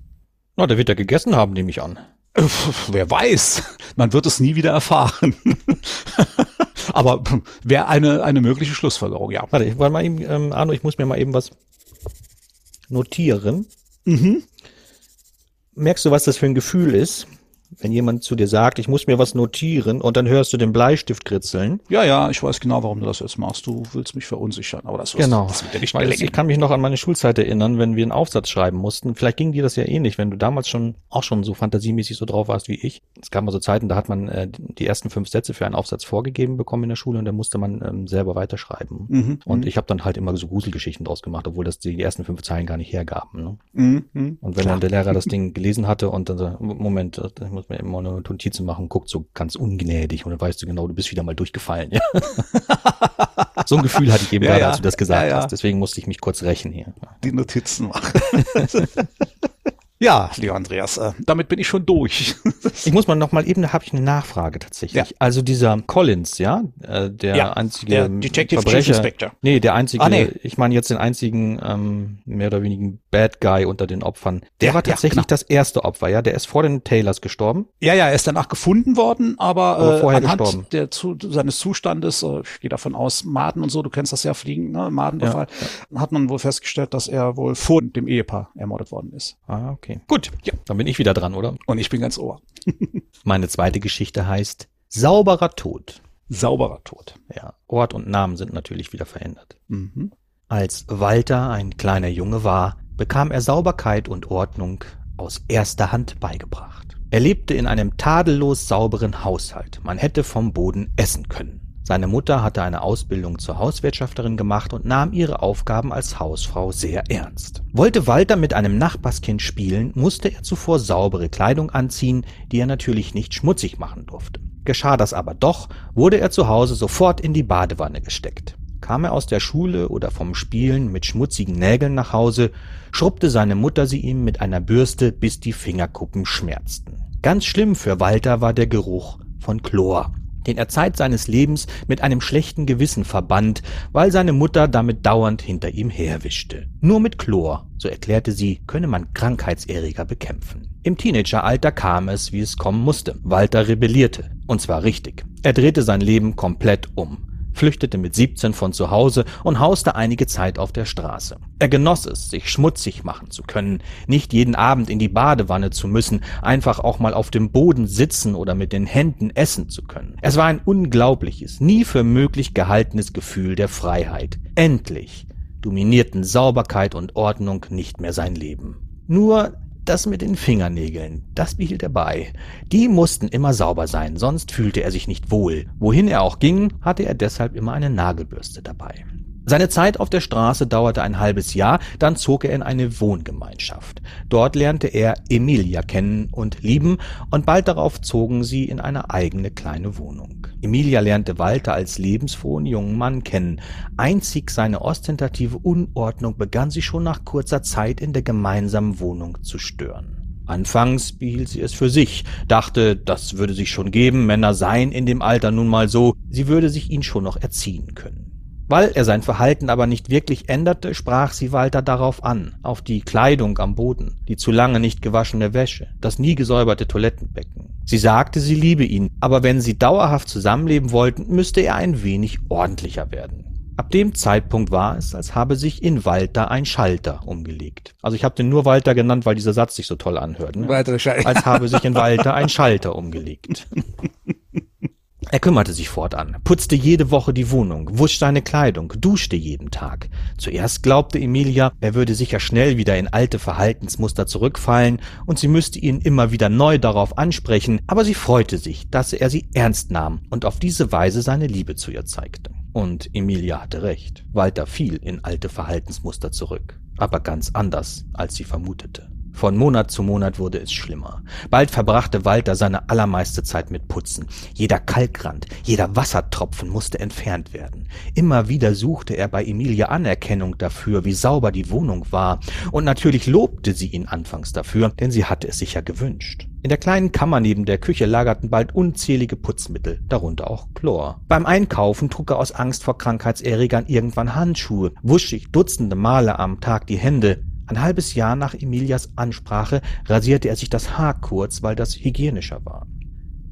Speaker 3: Na, der wird er gegessen haben, nehme ich an.
Speaker 4: Wer weiß, man wird es nie wieder erfahren. (laughs) Aber wäre eine, eine mögliche Schlussfolgerung, ja.
Speaker 3: Warte, ich wollte mal eben, ähm, Arno, ich muss mir mal eben was notieren. Mhm. Merkst du, was das für ein Gefühl ist? Wenn jemand zu dir sagt, ich muss mir was notieren und dann hörst du den Bleistift kritzeln.
Speaker 4: Ja, ja, ich weiß genau, warum du das jetzt machst. Du willst mich verunsichern, aber das,
Speaker 3: genau. das wird dir nicht Weil Ich kann mich noch an meine Schulzeit erinnern, wenn wir einen Aufsatz schreiben mussten. Vielleicht ging dir das ja ähnlich, wenn du damals schon auch schon so fantasiemäßig so drauf warst wie ich. Es gab mal so Zeiten, da hat man äh, die ersten fünf Sätze für einen Aufsatz vorgegeben bekommen in der Schule und dann musste man ähm, selber weiterschreiben. Mhm, und mhm. ich habe dann halt immer so Gruselgeschichten draus gemacht, obwohl das die ersten fünf Zeilen gar nicht hergaben. Ne? Mhm, mhm. und wenn Klar. dann der Lehrer das (laughs) Ding gelesen hatte und dann so, Moment, ich muss mir immer eine Notizen machen, guckt so ganz ungnädig und dann weißt du genau, du bist wieder mal durchgefallen. Ja? (laughs) so ein Gefühl hatte ich eben ja, gerade, ja. als du das gesagt hast. Deswegen musste ich mich kurz rächen hier.
Speaker 4: Die Notizen machen. (laughs) Ja, lieber Andreas, äh, damit bin ich schon durch.
Speaker 3: ich muss mal noch mal eben, da habe ich eine Nachfrage tatsächlich. Ja. Also dieser Collins, ja, äh, der ja, einzige der
Speaker 4: Detective Verbrecher, Chief Inspector.
Speaker 3: Nee, der einzige, ah, nee. ich meine jetzt den einzigen ähm, mehr oder weniger Bad Guy unter den Opfern. Der ja, war tatsächlich genau. das erste Opfer, ja, der ist vor den Taylors gestorben.
Speaker 4: Ja, ja, er ist danach gefunden worden, aber, aber vorher äh, anhand gestorben. Der, zu, seines Zustandes, äh, ich gehe davon aus, Maden und so, du kennst das ja, Fliegen, ne, Madenbefall, hat man wohl festgestellt, dass er wohl vor dem Ehepaar ermordet worden ist.
Speaker 3: Ah, okay okay. Gut, ja, dann bin ich wieder dran, oder?
Speaker 4: Und ich bin ganz ohr. (laughs)
Speaker 3: Meine zweite Geschichte heißt Sauberer Tod.
Speaker 4: Sauberer Tod.
Speaker 3: Ja, Ort und Namen sind natürlich wieder verändert. Mhm. Als Walter ein kleiner Junge war, bekam er Sauberkeit und Ordnung aus erster Hand beigebracht. Er lebte in einem tadellos sauberen Haushalt. Man hätte vom Boden essen können. Seine Mutter hatte eine Ausbildung zur Hauswirtschafterin gemacht und nahm ihre Aufgaben als Hausfrau sehr ernst. Wollte Walter mit einem Nachbarskind spielen, musste er zuvor saubere Kleidung anziehen, die er natürlich nicht schmutzig machen durfte. Geschah das aber doch, wurde er zu Hause sofort in die Badewanne gesteckt. Kam er aus der Schule oder vom Spielen mit schmutzigen Nägeln nach Hause, schrubbte seine Mutter sie ihm mit einer Bürste, bis die Fingerkuppen schmerzten. Ganz schlimm für Walter war der Geruch von Chlor den er Zeit seines Lebens mit einem schlechten Gewissen verband, weil seine Mutter damit dauernd hinter ihm herwischte. Nur mit Chlor, so erklärte sie, könne man Krankheitserreger bekämpfen. Im Teenageralter kam es, wie es kommen musste. Walter rebellierte. Und zwar richtig. Er drehte sein Leben komplett um flüchtete mit 17 von zu Hause und hauste einige Zeit auf der Straße. Er genoss es, sich schmutzig machen zu können, nicht jeden Abend in die Badewanne zu müssen, einfach auch mal auf dem Boden sitzen oder mit den Händen essen zu können. Es war ein unglaubliches, nie für möglich gehaltenes Gefühl der Freiheit. Endlich dominierten Sauberkeit und Ordnung nicht mehr sein Leben. Nur das mit den Fingernägeln, das behielt er bei. Die mussten immer sauber sein, sonst fühlte er sich nicht wohl. Wohin er auch ging, hatte er deshalb immer eine Nagelbürste dabei. Seine Zeit auf der Straße dauerte ein halbes Jahr, dann zog er in eine Wohngemeinschaft. Dort lernte er Emilia kennen und lieben und bald darauf zogen sie in eine eigene kleine Wohnung. Emilia lernte Walter als lebensfrohen jungen Mann kennen. Einzig seine ostentative Unordnung begann sie schon nach kurzer Zeit in der gemeinsamen Wohnung zu stören. Anfangs behielt sie es für sich, dachte, das würde sich schon geben, Männer seien in dem Alter nun mal so, sie würde sich ihn schon noch erziehen können. Weil er sein Verhalten aber nicht wirklich änderte, sprach sie Walter darauf an, auf die Kleidung am Boden, die zu lange nicht gewaschene Wäsche, das nie gesäuberte Toilettenbecken. Sie sagte, sie liebe ihn, aber wenn sie dauerhaft zusammenleben wollten, müsste er ein wenig ordentlicher werden. Ab dem Zeitpunkt war es, als habe sich in Walter ein Schalter umgelegt. Also ich habe den nur Walter genannt, weil dieser Satz sich so toll anhört. Ne? Als habe sich in (laughs) Walter ein Schalter umgelegt. Er kümmerte sich fortan, putzte jede Woche die Wohnung, wusch seine Kleidung, duschte jeden Tag. Zuerst glaubte Emilia, er würde sicher schnell wieder in alte Verhaltensmuster zurückfallen und sie müsste ihn immer wieder neu darauf ansprechen, aber sie freute sich, dass er sie ernst nahm und auf diese Weise seine Liebe zu ihr zeigte. Und Emilia hatte recht. Walter fiel in alte Verhaltensmuster zurück, aber ganz anders, als sie vermutete. Von Monat zu Monat wurde es schlimmer. Bald verbrachte Walter seine allermeiste Zeit mit Putzen. Jeder Kalkrand, jeder Wassertropfen musste entfernt werden. Immer wieder suchte er bei Emilia Anerkennung dafür, wie sauber die Wohnung war. Und natürlich lobte sie ihn anfangs dafür, denn sie hatte es sich ja gewünscht. In der kleinen Kammer neben der Küche lagerten bald unzählige Putzmittel, darunter auch Chlor. Beim Einkaufen trug er aus Angst vor Krankheitserregern irgendwann Handschuhe, wusch sich dutzende Male am Tag die Hände, ein halbes Jahr nach Emilias Ansprache rasierte er sich das Haar kurz, weil das hygienischer war.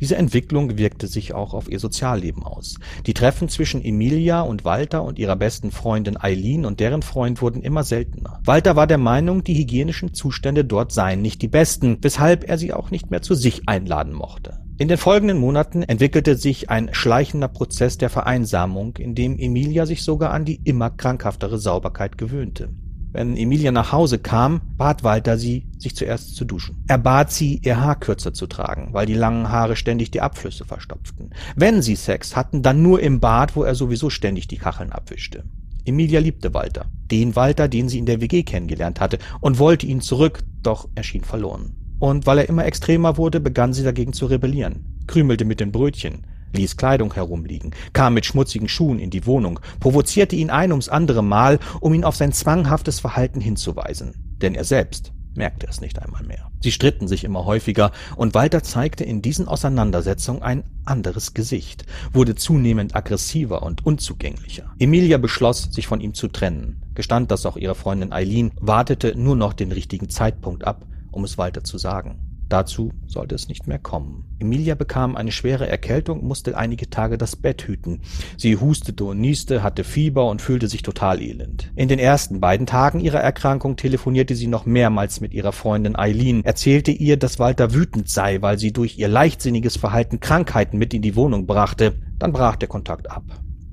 Speaker 3: Diese Entwicklung wirkte sich auch auf ihr Sozialleben aus. Die Treffen zwischen Emilia und Walter und ihrer besten Freundin Eileen und deren Freund wurden immer seltener. Walter war der Meinung, die hygienischen Zustände dort seien nicht die besten, weshalb er sie auch nicht mehr zu sich einladen mochte. In den folgenden Monaten entwickelte sich ein schleichender Prozess der Vereinsamung, in dem Emilia sich sogar an die immer krankhaftere Sauberkeit gewöhnte. Wenn Emilia nach Hause kam, bat Walter sie, sich zuerst zu duschen. Er bat sie, ihr Haar kürzer zu tragen, weil die langen Haare ständig die Abflüsse verstopften. Wenn sie Sex hatten, dann nur im Bad, wo er sowieso ständig die Kacheln abwischte. Emilia liebte Walter, den Walter, den sie in der WG kennengelernt hatte, und wollte ihn zurück, doch er schien verloren. Und weil er immer extremer wurde, begann sie dagegen zu rebellieren, krümelte mit den Brötchen, ließ Kleidung herumliegen, kam mit schmutzigen Schuhen in die Wohnung, provozierte ihn ein ums andere Mal, um ihn auf sein zwanghaftes Verhalten hinzuweisen. Denn er selbst merkte es nicht einmal mehr. Sie stritten sich immer häufiger, und Walter zeigte in diesen Auseinandersetzungen ein anderes Gesicht, wurde zunehmend aggressiver und unzugänglicher. Emilia beschloss, sich von ihm zu trennen, gestand das auch ihrer Freundin Eileen, wartete nur noch den richtigen Zeitpunkt ab, um es Walter zu sagen. Dazu sollte es nicht mehr kommen. Emilia bekam eine schwere Erkältung, musste einige Tage das Bett hüten. Sie hustete und nieste, hatte Fieber und fühlte sich total elend. In den ersten beiden Tagen ihrer Erkrankung telefonierte sie noch mehrmals mit ihrer Freundin Eileen, erzählte ihr, dass Walter wütend sei, weil sie durch ihr leichtsinniges Verhalten Krankheiten mit in die Wohnung brachte. Dann brach der Kontakt ab.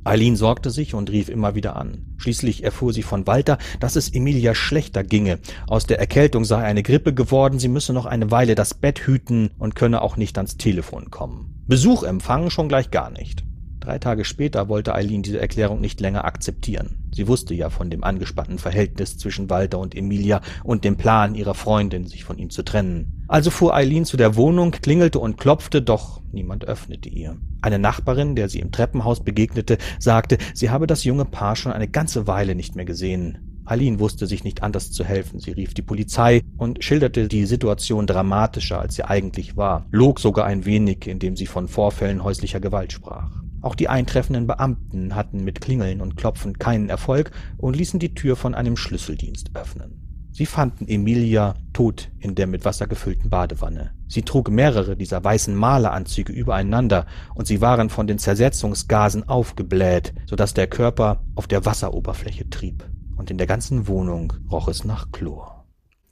Speaker 3: Eileen sorgte sich und rief immer wieder an. Schließlich erfuhr sie von Walter, dass es Emilia schlechter ginge. Aus der Erkältung sei eine Grippe geworden, sie müsse noch eine Weile das Bett hüten und könne auch nicht ans Telefon kommen. Besuch empfangen schon gleich gar nicht. Drei Tage später wollte Eileen diese Erklärung nicht länger akzeptieren. Sie wusste ja von dem angespannten Verhältnis zwischen Walter und Emilia und dem Plan ihrer Freundin, sich von ihm zu trennen. Also fuhr Eileen zu der Wohnung, klingelte und klopfte, doch niemand öffnete ihr. Eine Nachbarin, der sie im Treppenhaus begegnete, sagte, sie habe das junge Paar schon eine ganze Weile nicht mehr gesehen. Eileen wusste sich nicht anders zu helfen. Sie rief die Polizei und schilderte die Situation dramatischer, als sie eigentlich war, log sogar ein wenig, indem sie von Vorfällen häuslicher Gewalt sprach. Auch die eintreffenden Beamten hatten mit Klingeln und Klopfen keinen Erfolg und ließen die Tür von einem Schlüsseldienst öffnen. Sie fanden Emilia tot in der mit Wasser gefüllten Badewanne. Sie trug mehrere dieser weißen Maleranzüge übereinander und sie waren von den Zersetzungsgasen aufgebläht, so dass der Körper auf der Wasseroberfläche trieb. Und in der ganzen Wohnung roch es nach Chlor.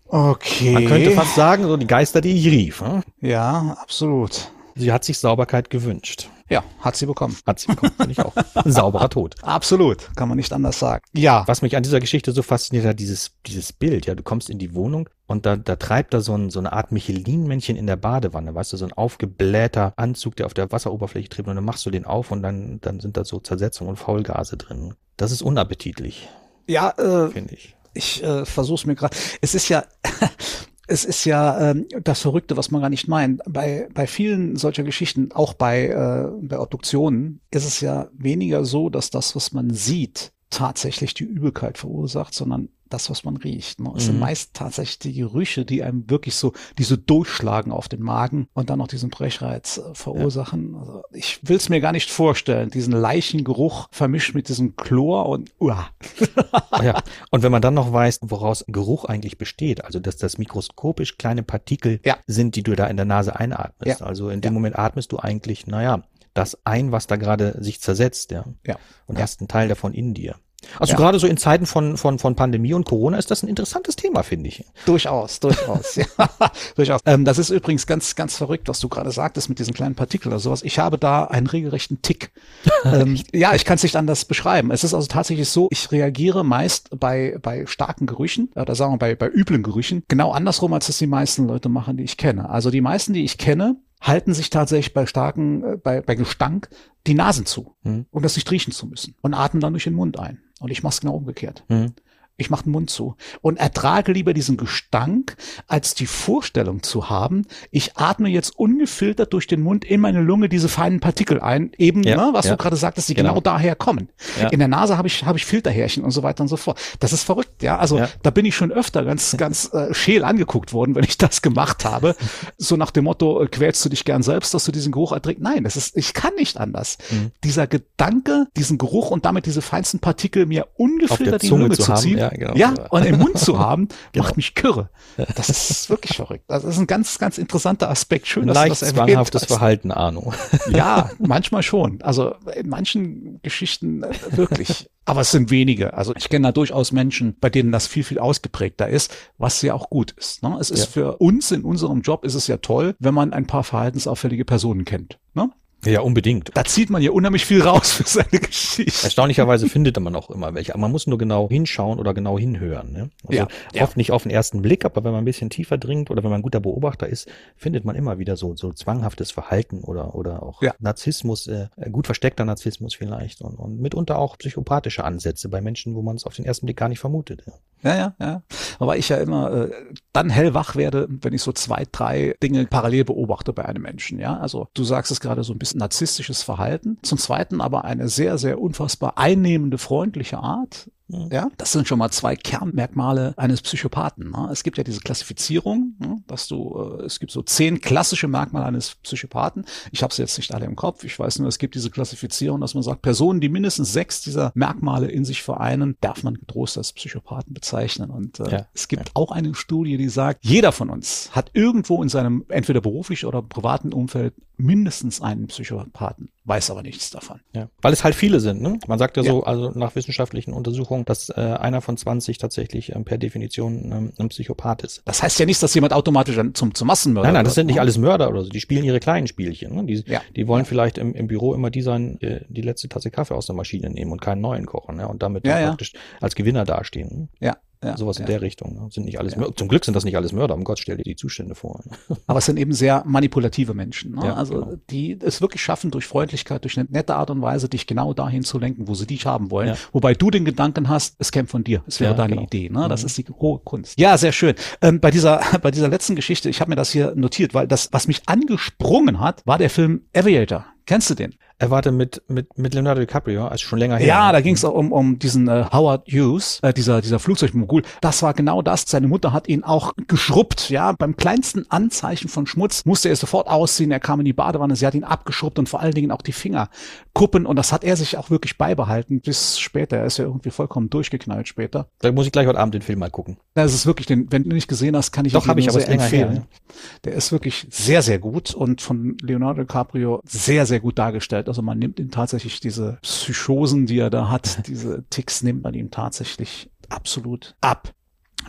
Speaker 4: Okay.
Speaker 3: Man könnte fast sagen, so die Geister, die ich rief. Hm?
Speaker 4: Ja, absolut.
Speaker 3: Sie hat sich Sauberkeit gewünscht.
Speaker 4: Ja, hat sie bekommen.
Speaker 3: Hat sie bekommen, finde ich auch. Ein sauberer Tod. (laughs)
Speaker 4: Absolut, kann man nicht anders sagen. Ja.
Speaker 3: Was mich an dieser Geschichte so fasziniert hat, dieses, dieses Bild. Ja, du kommst in die Wohnung und da, da treibt da so, ein, so eine Art Michelin-Männchen in der Badewanne, weißt du, so ein aufgeblähter Anzug, der auf der Wasseroberfläche tritt und dann machst du den auf und dann, dann sind da so Zersetzungen und Faulgase drin. Das ist unappetitlich.
Speaker 4: Ja, äh,
Speaker 3: finde ich.
Speaker 4: Ich äh, versuche es mir gerade. Es ist ja, (laughs) es ist ja ähm, das Verrückte, was man gar nicht meint. Bei, bei vielen solcher Geschichten, auch bei, äh, bei Obduktionen, ist es ja weniger so, dass das, was man sieht, tatsächlich die Übelkeit verursacht, sondern das, was man riecht. Ne? Es mhm. sind meist tatsächlich die Gerüche, die einem wirklich so, die so durchschlagen auf den Magen und dann noch diesen Brechreiz äh, verursachen. Ja. Also ich will es mir gar nicht vorstellen, diesen Leichengeruch vermischt mit diesem Chlor und uah. (laughs)
Speaker 3: ja. Und wenn man dann noch weiß, woraus Geruch eigentlich besteht, also dass das mikroskopisch kleine Partikel ja. sind, die du da in der Nase einatmest. Ja. Also in dem Moment atmest du eigentlich, naja, das ein, was da gerade sich zersetzt, ja. ja. Und hast einen Teil davon in dir. Also ja. gerade so in Zeiten von, von, von Pandemie und Corona ist das ein interessantes Thema, finde ich.
Speaker 4: Durchaus, durchaus. ja, (laughs) durchaus. Ähm, das ist übrigens ganz, ganz verrückt, was du gerade sagtest mit diesen kleinen Partikeln oder sowas. Ich habe da einen regelrechten Tick. (laughs) ähm, ja, ich kann es nicht anders beschreiben. Es ist also tatsächlich so, ich reagiere meist bei, bei starken Gerüchen oder sagen wir bei, bei üblen Gerüchen genau andersrum, als das die meisten Leute machen, die ich kenne. Also die meisten, die ich kenne, halten sich tatsächlich bei starken, äh, bei, bei Gestank die Nasen zu, mhm. um das nicht riechen zu müssen und atmen dann durch den Mund ein. Und ich mache es genau umgekehrt. Mhm. Ich mache den Mund zu und ertrage lieber diesen Gestank, als die Vorstellung zu haben, ich atme jetzt ungefiltert durch den Mund in meine Lunge diese feinen Partikel ein, eben, ja, ne, was ja. du gerade sagtest, die genau, genau daher kommen. Ja. In der Nase habe ich, habe ich Filterhärchen und so weiter und so fort. Das ist verrückt, ja. Also da bin ich schon öfter ganz, (laughs) ganz äh, scheel angeguckt worden, wenn ich das gemacht habe. so nach dem Motto, äh, quälst du dich gern selbst, dass du diesen Geruch erträgst? Nein, das ist, ich kann nicht anders. Mhm. Dieser Gedanke, diesen Geruch und damit diese feinsten Partikel mir ungefiltert die Lunge zu, zu ziehen, ja, genau. ja, und im Mund zu (laughs) haben, genau. macht mich kirre. Das (laughs) ist wirklich verrückt. Das ist ein ganz, ganz interessanter Aspekt. Schön,
Speaker 3: dass Leicht du das zwanghaftes. Verhalten, Arno. (laughs)
Speaker 4: Ja, manchmal schon. Also in manchen Geschichten äh, wirklich. Aber es sind wenige. Also ich kenne da durchaus Menschen, bei denen das viel, viel ausgeprägter ist, was ja auch gut ist. Ne? Es ist ja. für uns in unserem Job ist es ja toll, wenn man ein paar verhaltensauffällige Personen kennt. Ne?
Speaker 3: Ja, unbedingt.
Speaker 4: Da zieht man ja unheimlich viel raus für seine Geschichte.
Speaker 3: Erstaunlicherweise findet man auch immer welche. Aber man muss nur genau hinschauen oder genau hinhören. Ne? Also ja, ja. oft nicht auf den ersten Blick, aber wenn man ein bisschen tiefer dringt oder wenn man ein guter Beobachter ist, findet man immer wieder so, so zwanghaftes Verhalten oder, oder auch ja. Narzissmus, äh, gut versteckter Narzissmus vielleicht und, und mitunter auch psychopathische Ansätze bei Menschen, wo man es auf den ersten Blick gar nicht vermutet. Ja.
Speaker 4: Ja, ja, ja. Aber ich ja immer äh, dann hellwach werde, wenn ich so zwei, drei Dinge parallel beobachte bei einem Menschen. Ja, also du sagst es gerade so ein bisschen narzisstisches Verhalten. Zum Zweiten aber eine sehr, sehr unfassbar einnehmende, freundliche Art. Ja, das sind schon mal zwei Kernmerkmale eines Psychopathen. Ne? Es gibt ja diese Klassifizierung, ne? dass du, äh, es gibt so zehn klassische Merkmale eines Psychopathen. Ich habe sie jetzt nicht alle im Kopf. Ich weiß nur, es gibt diese Klassifizierung, dass man sagt, Personen, die mindestens sechs dieser Merkmale in sich vereinen, darf man getrost als Psychopathen bezeichnen. Und äh, ja, es gibt ja. auch eine Studie, die sagt, jeder von uns hat irgendwo in seinem entweder beruflichen oder privaten Umfeld mindestens einen Psychopathen, weiß aber nichts davon.
Speaker 3: Ja, weil es halt viele sind. Ne? Man sagt ja, ja. so, also nach wissenschaftlichen Untersuchungen, dass äh, einer von 20 tatsächlich ähm, per Definition ähm, ein Psychopath ist.
Speaker 4: Das heißt ja nicht, dass jemand automatisch dann zum, zum Massenmörder
Speaker 3: Nein, nein, das sind nicht ne? alles Mörder oder so. Die spielen ihre kleinen Spielchen. Ne? Die, ja. die wollen vielleicht im, im Büro immer die sein, äh, die letzte Tasse Kaffee aus der Maschine nehmen und keinen neuen kochen ne? und damit ja, praktisch als Gewinner dastehen. Ne?
Speaker 4: Ja,
Speaker 3: ja, Sowas in der Richtung. Ne? Sind nicht alles ja. Zum Glück sind das nicht alles Mörder, um Gott stell dir die Zustände vor. (laughs)
Speaker 4: Aber es sind eben sehr manipulative Menschen. Ne? Also genau. die es wirklich schaffen, durch Freundlichkeit, durch eine nette Art und Weise, dich genau dahin zu lenken, wo sie dich haben wollen. Wobei du den Gedanken hast, es käme von dir. Es wäre deine genau. Idee. Ne? Das mhm. ist die hohe Kunst. Ja, sehr schön. Ähm, bei dieser (laughs) bei dieser letzten Geschichte, ich habe mir das hier notiert, weil das, was mich angesprungen hat, war der Film Aviator. Kennst du den?
Speaker 3: Er war mit, mit, mit Leonardo DiCaprio, also schon länger her.
Speaker 4: Ja, da ging es auch um, um diesen äh, Howard Hughes, äh, dieser, dieser Flugzeugmogul. Das war genau das. Seine Mutter hat ihn auch geschrubbt, ja. Beim kleinsten Anzeichen von Schmutz musste er sofort ausziehen. Er kam in die Badewanne, sie hat ihn abgeschrubbt und vor allen Dingen auch die Fingerkuppen. Und das hat er sich auch wirklich beibehalten bis später. Er ist ja irgendwie vollkommen durchgeknallt später.
Speaker 3: Da muss ich gleich heute Abend den Film mal gucken.
Speaker 4: Das ist wirklich, den, wenn du nicht gesehen hast, kann ich
Speaker 3: Doch, ihn ich sehr empfehlen. Her,
Speaker 4: ja. Der ist wirklich sehr, sehr gut und von Leonardo DiCaprio sehr, sehr gut dargestellt. Also man nimmt ihn tatsächlich diese Psychosen, die er da hat, (laughs) diese Ticks nimmt man ihm tatsächlich absolut ab.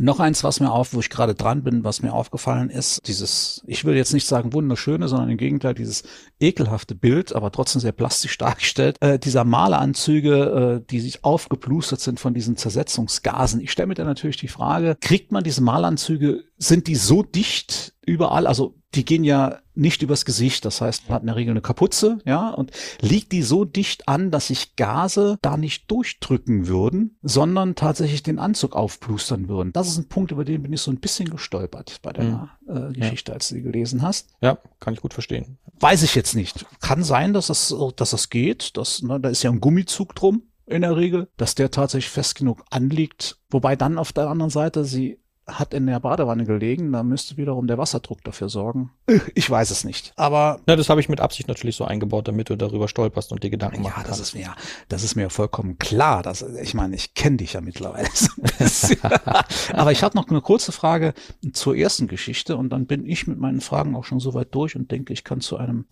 Speaker 4: Noch eins, was mir auf, wo ich gerade dran bin, was mir aufgefallen ist, dieses, ich will jetzt nicht sagen wunderschöne, sondern im Gegenteil dieses ekelhafte Bild, aber trotzdem sehr plastisch dargestellt, äh, dieser Maleranzüge, äh, die sich aufgeplustert sind von diesen Zersetzungsgasen. Ich stelle mir da natürlich die Frage, kriegt man diese Malanzüge, sind die so dicht überall, also die gehen ja nicht übers Gesicht, das heißt, man hat in der Regel eine Kapuze, ja, und liegt die so dicht an, dass sich Gase da nicht durchdrücken würden, sondern tatsächlich den Anzug aufplustern würden. Das ist ein Punkt, über den bin ich so ein bisschen gestolpert bei deiner mhm. äh, Geschichte, ja. als du sie gelesen hast.
Speaker 3: Ja, kann ich gut verstehen.
Speaker 4: Weiß ich jetzt nicht. Kann sein, dass das, dass das geht, dass, ne, da ist ja ein Gummizug drum in der Regel, dass der tatsächlich fest genug anliegt, wobei dann auf der anderen Seite sie hat in der Badewanne gelegen, da müsste wiederum der Wasserdruck dafür sorgen. Ich weiß es nicht. Aber.
Speaker 3: Ja, das habe ich mit Absicht natürlich so eingebaut, damit du darüber stolperst und dir Gedanken
Speaker 4: machst. Ja, das ist mir, das ist mir vollkommen klar. Dass, ich meine, ich kenne dich ja mittlerweile. (laughs) Aber ich habe noch eine kurze Frage zur ersten Geschichte und dann bin ich mit meinen Fragen auch schon so weit durch und denke, ich kann zu einem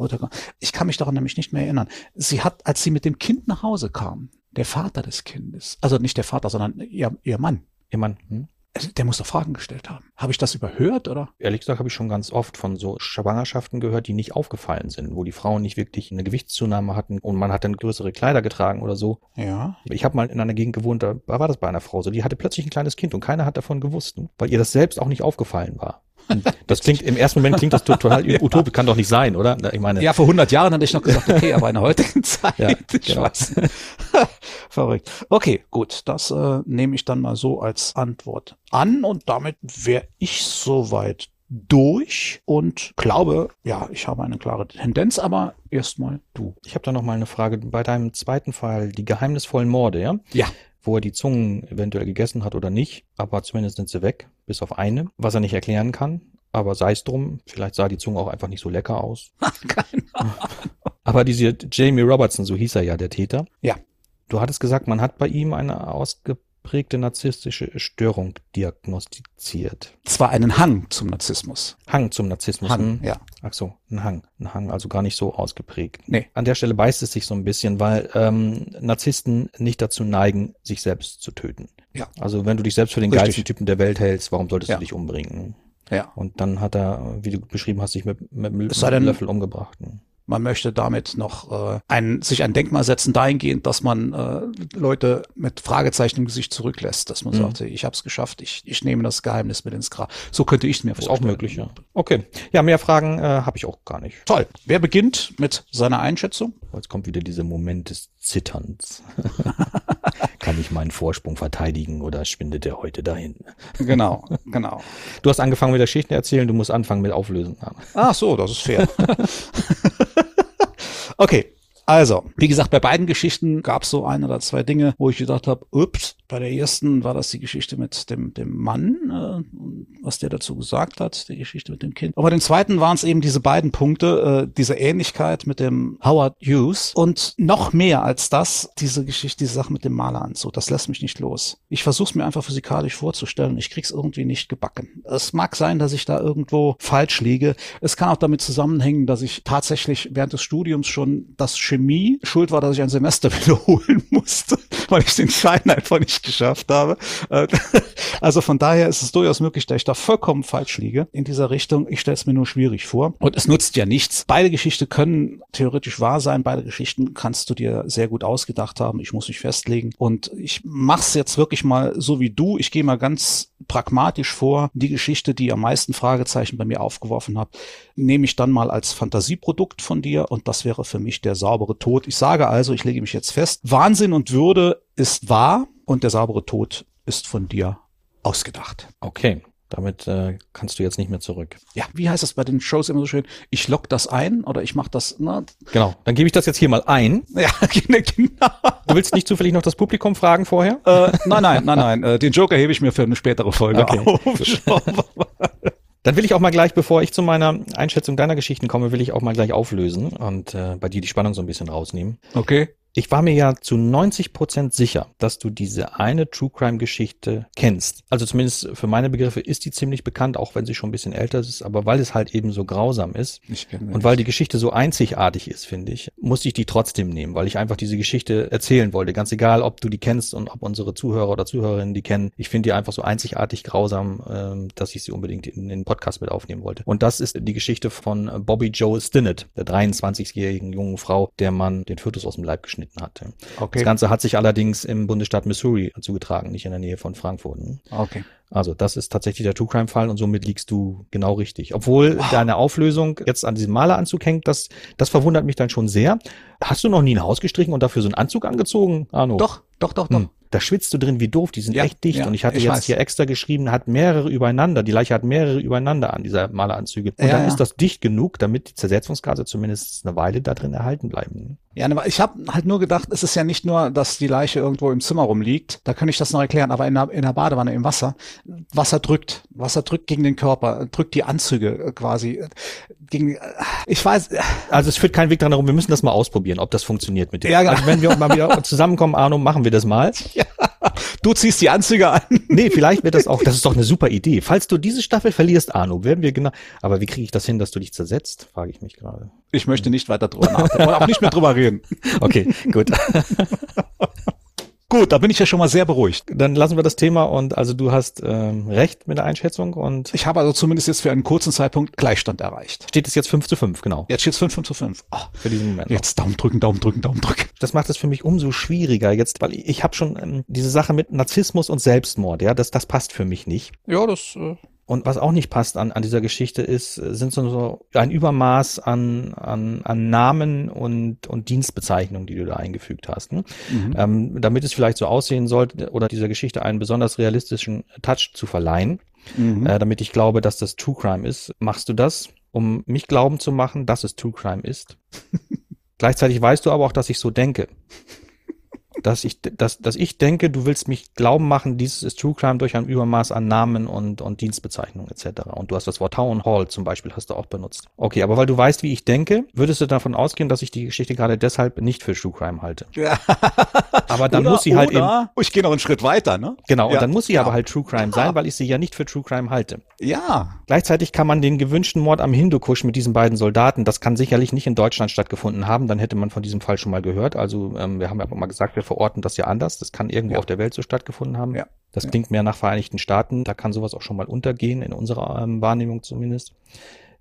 Speaker 4: Ich kann mich daran nämlich nicht mehr erinnern. Sie hat, als sie mit dem Kind nach Hause kam, der Vater des Kindes, also nicht der Vater, sondern ihr, ihr Mann.
Speaker 3: Ihr Mann. Hm?
Speaker 4: Also, der muss doch Fragen gestellt haben. Habe ich das überhört oder?
Speaker 3: Ehrlich gesagt habe ich schon ganz oft von so Schwangerschaften gehört, die nicht aufgefallen sind, wo die Frauen nicht wirklich eine Gewichtszunahme hatten und man hat dann größere Kleider getragen oder so.
Speaker 4: Ja.
Speaker 3: Ich habe mal in einer Gegend gewohnt, da war das bei einer Frau so, die hatte plötzlich ein kleines Kind und keiner hat davon gewusst, weil ihr das selbst auch nicht aufgefallen war. Das klingt, im ersten Moment klingt das total (laughs) ja. utopisch, kann doch nicht sein, oder?
Speaker 4: Ich meine. Ja, vor 100 Jahren hatte ich noch gesagt, okay, aber in der heutigen (laughs) Zeit. Ja, genau. (laughs) Verrückt. Okay, gut, das äh, nehme ich dann mal so als Antwort an und damit wäre ich soweit durch und glaube, ja, ich habe eine klare Tendenz, aber erstmal du.
Speaker 3: Ich habe da noch mal eine Frage bei deinem zweiten Fall, die geheimnisvollen Morde, ja?
Speaker 4: Ja
Speaker 3: wo er die Zungen eventuell gegessen hat oder nicht, aber zumindest sind sie weg, bis auf eine, was er nicht erklären kann. Aber sei es drum, vielleicht sah die Zunge auch einfach nicht so lecker aus. (laughs) Keine Ahnung. Aber diese Jamie Robertson, so hieß er ja, der Täter.
Speaker 4: Ja.
Speaker 3: Du hattest gesagt, man hat bei ihm eine ausge ausgeprägte narzisstische Störung diagnostiziert.
Speaker 4: Zwar einen Hang zum Narzissmus.
Speaker 3: Hang zum Narzissmus.
Speaker 4: Hang, hm? ja.
Speaker 3: Ach so, ein Hang. Ein Hang, also gar nicht so ausgeprägt.
Speaker 4: Nee.
Speaker 3: An der Stelle beißt es sich so ein bisschen, weil ähm, Narzissten nicht dazu neigen, sich selbst zu töten.
Speaker 4: Ja.
Speaker 3: Also wenn du dich selbst für den geilsten Typen der Welt hältst, warum solltest ja. du dich umbringen?
Speaker 4: Ja.
Speaker 3: Und dann hat er, wie du beschrieben hast, sich mit, mit, mit einem Löffel umgebracht.
Speaker 4: Man möchte damit noch äh, ein, sich ein Denkmal setzen dahingehend, dass man äh, Leute mit Fragezeichen im Gesicht zurücklässt, dass man mhm. sagt, ich habe es geschafft, ich, ich nehme das Geheimnis mit ins Grab. So könnte ich es mir
Speaker 3: vorstellen. Ist auch möglich, ja. Okay. Ja, mehr Fragen äh, habe ich auch gar nicht.
Speaker 4: Toll. Wer beginnt mit seiner Einschätzung?
Speaker 3: Jetzt kommt wieder dieser Moment des Zitterns. (laughs) Kann ich meinen Vorsprung verteidigen oder schwindet er heute dahin?
Speaker 4: Genau, genau. (laughs)
Speaker 3: Du hast angefangen mit der Geschichte erzählen, du musst anfangen mit Auflösen.
Speaker 4: Ach so, das ist fair. (laughs) okay, also, wie gesagt, bei beiden Geschichten gab es so ein oder zwei Dinge, wo ich gedacht habe, ups, bei der ersten war das die Geschichte mit dem, dem Mann, äh, was der dazu gesagt hat, die Geschichte mit dem Kind. Aber bei dem zweiten waren es eben diese beiden Punkte, äh, diese Ähnlichkeit mit dem Howard Hughes und noch mehr als das, diese Geschichte, diese Sache mit dem Maleranzug. Das lässt mich nicht los. Ich versuche es mir einfach physikalisch vorzustellen. Ich krieg's irgendwie nicht gebacken. Es mag sein, dass ich da irgendwo falsch liege. Es kann auch damit zusammenhängen, dass ich tatsächlich während des Studiums schon das Chemie schuld war, dass ich ein Semester (laughs) wiederholen musste, weil ich den Schein einfach nicht geschafft habe. Äh, (laughs) also von daher ist es durchaus möglich, dass ich da vollkommen falsch liege in dieser Richtung. Ich stelle es mir nur schwierig vor. Und es nutzt ja nichts. Beide Geschichten können theoretisch wahr sein. Beide Geschichten kannst du dir sehr gut ausgedacht haben. Ich muss mich festlegen. Und ich mache es jetzt wirklich mal so wie du. Ich gehe mal ganz pragmatisch vor. Die Geschichte, die am meisten Fragezeichen bei mir aufgeworfen hat, nehme ich dann mal als Fantasieprodukt von dir. Und das wäre für mich der saubere Tod. Ich sage also, ich lege mich jetzt fest. Wahnsinn und Würde ist wahr und der saubere Tod ist von dir ausgedacht.
Speaker 3: Okay. Damit äh, kannst du jetzt nicht mehr zurück.
Speaker 4: Ja, wie heißt das bei den Shows immer so schön? Ich lock das ein oder ich mache das. Na?
Speaker 3: Genau, dann gebe ich das jetzt hier mal ein.
Speaker 4: Ja, (laughs) genau.
Speaker 3: Du willst nicht zufällig noch das Publikum fragen vorher?
Speaker 4: Äh, nein, nein, nein, nein. Äh, den Joker hebe ich mir für eine spätere Folge okay. auf. (laughs)
Speaker 3: Dann will ich auch mal gleich, bevor ich zu meiner Einschätzung deiner Geschichten komme, will ich auch mal gleich auflösen und äh, bei dir die Spannung so ein bisschen rausnehmen.
Speaker 4: Okay.
Speaker 3: Ich war mir ja zu 90 Prozent sicher, dass du diese eine True Crime Geschichte kennst. Also zumindest für meine Begriffe ist die ziemlich bekannt, auch wenn sie schon ein bisschen älter ist, aber weil es halt eben so grausam ist und weil die Geschichte so einzigartig ist, finde ich, musste ich die trotzdem nehmen, weil ich einfach diese Geschichte erzählen wollte. Ganz egal, ob du die kennst und ob unsere Zuhörer oder Zuhörerinnen die kennen. Ich finde die einfach so einzigartig grausam, ähm, dass ich sie unbedingt in den Podcast mit aufnehmen wollte. Und das ist die Geschichte von Bobby Joe Stinnett, der 23-jährigen jungen Frau, der man den Fötus aus dem Leib geschnitten hatte. Okay. Das Ganze hat sich allerdings im Bundesstaat Missouri zugetragen, nicht in der Nähe von Frankfurt.
Speaker 4: Okay.
Speaker 3: Also das ist tatsächlich der True Crime Fall und somit liegst du genau richtig. Obwohl wow. deine Auflösung jetzt an diesem Maleranzug hängt, das, das verwundert mich dann schon sehr. Hast du noch nie ein Haus gestrichen und dafür so einen Anzug angezogen, Arno?
Speaker 4: Doch, doch, doch, doch. Hm.
Speaker 3: Da schwitzt du drin wie doof, die sind ja, echt dicht. Ja, und ich hatte ich jetzt weiß. hier extra geschrieben, hat mehrere übereinander. Die Leiche hat mehrere übereinander an dieser Maleranzüge. Und ja, dann ist das dicht genug, damit die Zersetzungsgase zumindest eine Weile da drin erhalten bleiben.
Speaker 4: Ja, ich habe halt nur gedacht, es ist ja nicht nur, dass die Leiche irgendwo im Zimmer rumliegt. Da kann ich das noch erklären. Aber in der, in der Badewanne im Wasser, Wasser drückt, Wasser drückt gegen den Körper, drückt die Anzüge quasi gegen. Ich weiß.
Speaker 3: Also es führt kein Weg dran herum. Wir müssen das mal ausprobieren, ob das funktioniert mit dir. Ja, genau. Also wenn wir mal wieder zusammenkommen, Arno, machen wir das mal. (laughs) Ja.
Speaker 4: Du ziehst die Anzüge an.
Speaker 3: Nee, vielleicht wird das auch, das ist doch eine super Idee. Falls du diese Staffel verlierst, Arno, werden wir genau, aber wie kriege ich das hin, dass du dich zersetzt, frage ich mich gerade.
Speaker 4: Ich möchte nicht weiter drüber nachdenken auch nicht mehr drüber reden.
Speaker 3: Okay, gut. (laughs)
Speaker 4: Gut, da bin ich ja schon mal sehr beruhigt.
Speaker 3: Dann lassen wir das Thema und also du hast ähm, recht mit der Einschätzung und
Speaker 4: ich habe also zumindest jetzt für einen kurzen Zeitpunkt Gleichstand erreicht.
Speaker 3: Steht es jetzt 5 zu 5, genau.
Speaker 4: Jetzt steht es 5, 5 zu 5. Oh,
Speaker 3: für diesen Moment.
Speaker 4: Jetzt Daumen drücken, Daumen drücken, Daumen drücken.
Speaker 3: Das macht es für mich umso schwieriger jetzt, weil ich, ich habe schon ähm, diese Sache mit Narzissmus und Selbstmord, ja, das, das passt für mich nicht.
Speaker 4: Ja, das äh,
Speaker 3: und was auch nicht passt an, an dieser Geschichte ist, sind so, so ein Übermaß an, an, an Namen und, und Dienstbezeichnungen, die du da eingefügt hast. Ne? Mhm. Ähm, damit es vielleicht so aussehen sollte oder dieser Geschichte einen besonders realistischen Touch zu verleihen, mhm. äh, damit ich glaube, dass das True Crime ist, machst du das, um mich glauben zu machen, dass es True Crime ist. (laughs) Gleichzeitig weißt du aber auch, dass ich so denke dass ich, dass, dass ich denke, du willst mich glauben machen, dieses ist True Crime durch ein Übermaß an Namen und, und Dienstbezeichnungen etc. Und du hast das Wort Town Hall zum Beispiel hast du auch benutzt. Okay, aber weil du weißt, wie ich denke, würdest du davon ausgehen, dass ich die Geschichte gerade deshalb nicht für True Crime halte. Ja. Aber dann (laughs) oder, muss sie halt eben.
Speaker 4: Ich gehe noch einen Schritt weiter, ne?
Speaker 3: Genau, ja. und dann muss sie ja. aber halt True Crime sein, weil ich sie ja nicht für True Crime halte.
Speaker 4: Ja.
Speaker 3: Gleichzeitig kann man den gewünschten Mord am Hindukusch mit diesen beiden Soldaten, das kann sicherlich nicht in Deutschland stattgefunden haben, dann hätte man von diesem Fall schon mal gehört. Also ähm, wir haben ja mal gesagt, wir verorten das ja anders. Das kann irgendwo ja. auf der Welt so stattgefunden haben. Ja. Das ja. klingt mehr nach Vereinigten Staaten. Da kann sowas auch schon mal untergehen, in unserer ähm, Wahrnehmung zumindest.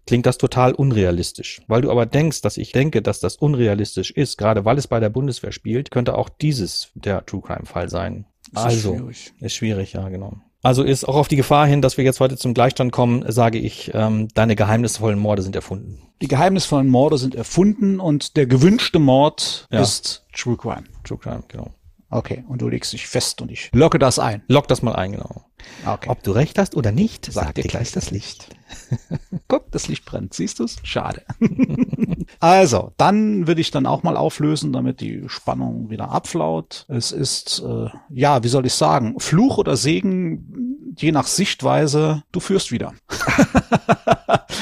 Speaker 3: Klingt das total unrealistisch. Weil du aber denkst, dass ich denke, dass das unrealistisch ist, gerade weil es bei der Bundeswehr spielt, könnte auch dieses der True Crime Fall sein. Das also, ist schwierig. ist schwierig, ja, genau. Also ist auch auf die Gefahr hin, dass wir jetzt heute zum Gleichstand kommen, sage ich, ähm, deine geheimnisvollen Morde sind erfunden.
Speaker 4: Die geheimnisvollen Morde sind erfunden und der gewünschte Mord ja. ist True Crime.
Speaker 3: True Crime, genau.
Speaker 4: Okay, und du legst dich fest und ich locke das ein.
Speaker 3: Lock das mal ein, genau.
Speaker 4: Okay.
Speaker 3: Ob du recht hast oder nicht, sagt dir gleich das Licht. (laughs)
Speaker 4: Guck, das Licht brennt. Siehst du's? Schade. (laughs) also, dann würde ich dann auch mal auflösen, damit die Spannung wieder abflaut. Es ist, äh, ja, wie soll ich sagen, Fluch oder Segen, je nach Sichtweise, du führst wieder. (laughs)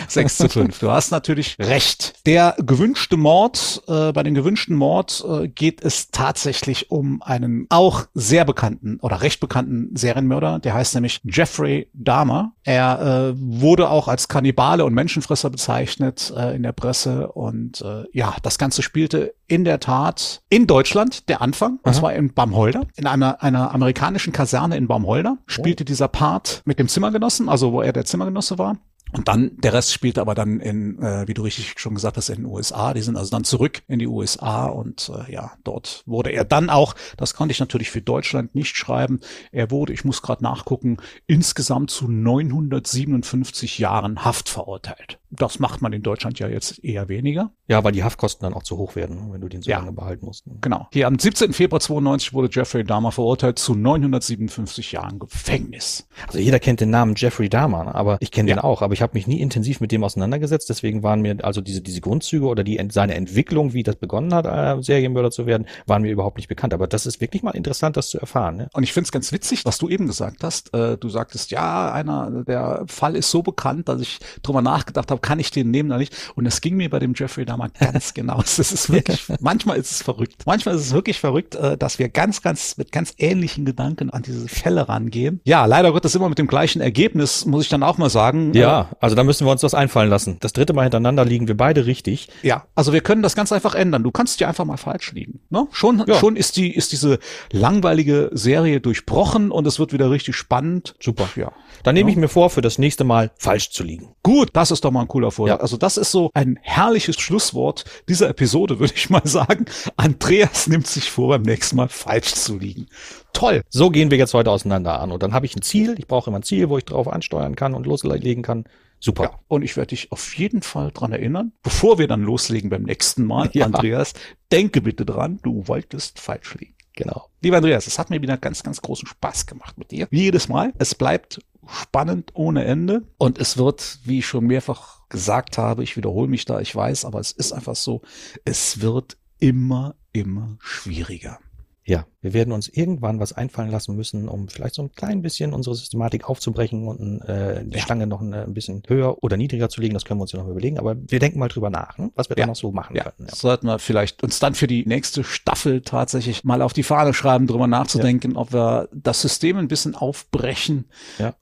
Speaker 4: 6 zu 5. Du hast natürlich recht. Der gewünschte Mord, äh, bei dem gewünschten Mord äh, geht es tatsächlich um einen auch sehr bekannten oder recht bekannten Serienmörder. Der heißt nämlich Jeffrey Dahmer. Er äh, wurde auch als Kannibale und Menschenfresser bezeichnet äh, in der Presse. Und äh, ja, das Ganze spielte in der Tat in Deutschland der Anfang, und zwar in Baumholder, in einer, einer amerikanischen Kaserne in Baumholder, spielte oh. dieser Part mit dem Zimmergenossen, also wo er der Zimmergenosse war. Und dann, der Rest spielte aber dann in, äh, wie du richtig schon gesagt hast, in den USA. Die sind also dann zurück in die USA und äh, ja, dort wurde er dann auch, das konnte ich natürlich für Deutschland nicht schreiben, er wurde, ich muss gerade nachgucken, insgesamt zu 957 Jahren Haft verurteilt. Das macht man in Deutschland ja jetzt eher weniger.
Speaker 3: Ja, weil die Haftkosten dann auch zu hoch werden, wenn du den so ja. lange behalten musst.
Speaker 4: Genau. Hier am 17. Februar 92 wurde Jeffrey Dahmer verurteilt zu 957 Jahren Gefängnis.
Speaker 3: Also jeder kennt den Namen Jeffrey Dahmer, aber ich kenne ja. den auch, aber ich habe mich nie intensiv mit dem auseinandergesetzt, deswegen waren mir also diese, diese Grundzüge oder die, seine Entwicklung, wie das begonnen hat, äh, Serienmörder zu werden, waren mir überhaupt nicht bekannt. Aber das ist wirklich mal interessant, das zu erfahren. Ne?
Speaker 4: Und ich finde es ganz witzig, was du eben gesagt hast. Äh, du sagtest, ja, einer, der Fall ist so bekannt, dass ich drüber nachgedacht habe, kann ich den nehmen oder nicht? Und es ging mir bei dem Jeffrey Dahmer ganz (laughs) genau. Das ist wirklich, manchmal ist es verrückt. Manchmal ist es wirklich verrückt, äh, dass wir ganz, ganz, mit ganz ähnlichen Gedanken an diese Fälle rangehen. Ja, leider wird das immer mit dem gleichen Ergebnis, muss ich dann auch mal sagen.
Speaker 3: Ja, also da müssen wir uns was einfallen lassen. Das dritte Mal hintereinander liegen wir beide richtig.
Speaker 4: Ja, also wir können das ganz einfach ändern. Du kannst dir einfach mal falsch liegen. Ne? Schon, ja. schon ist die, ist diese langweilige Serie durchbrochen und es wird wieder richtig spannend.
Speaker 3: Super. Ja. Dann nehme ja. ich mir vor, für das nächste Mal falsch zu liegen.
Speaker 4: Gut, das ist doch mal ein cooler Vorschlag. Ja. Also das ist so ein herrliches Schlusswort dieser Episode, (laughs) würde ich mal sagen. Andreas nimmt sich vor, beim nächsten Mal falsch zu liegen. Toll.
Speaker 3: So gehen wir jetzt heute auseinander an. Und dann habe ich ein Ziel. Ich brauche immer ein Ziel, wo ich drauf ansteuern kann und loslegen kann. Super. Ja,
Speaker 4: und ich werde dich auf jeden Fall dran erinnern, bevor wir dann loslegen beim nächsten Mal, ja. Andreas, denke bitte dran, du wolltest falsch liegen. Genau. Lieber Andreas, es hat mir wieder ganz, ganz großen Spaß gemacht mit dir. Wie jedes Mal. Es bleibt spannend ohne Ende. Und es wird, wie ich schon mehrfach gesagt habe, ich wiederhole mich da, ich weiß, aber es ist einfach so, es wird immer, immer schwieriger.
Speaker 3: Ja, wir werden uns irgendwann was einfallen lassen müssen, um vielleicht so ein klein bisschen unsere Systematik aufzubrechen und äh, die ja. Stange noch ein, ein, bisschen höher oder niedriger zu legen. Das können wir uns ja noch überlegen. Aber wir denken mal drüber nach, hm? was wir ja. da noch so machen
Speaker 4: ja. können. Ja. Sollten wir vielleicht uns dann für die nächste Staffel tatsächlich mal auf die Fahne schreiben, drüber nachzudenken, ob wir das System ein bisschen aufbrechen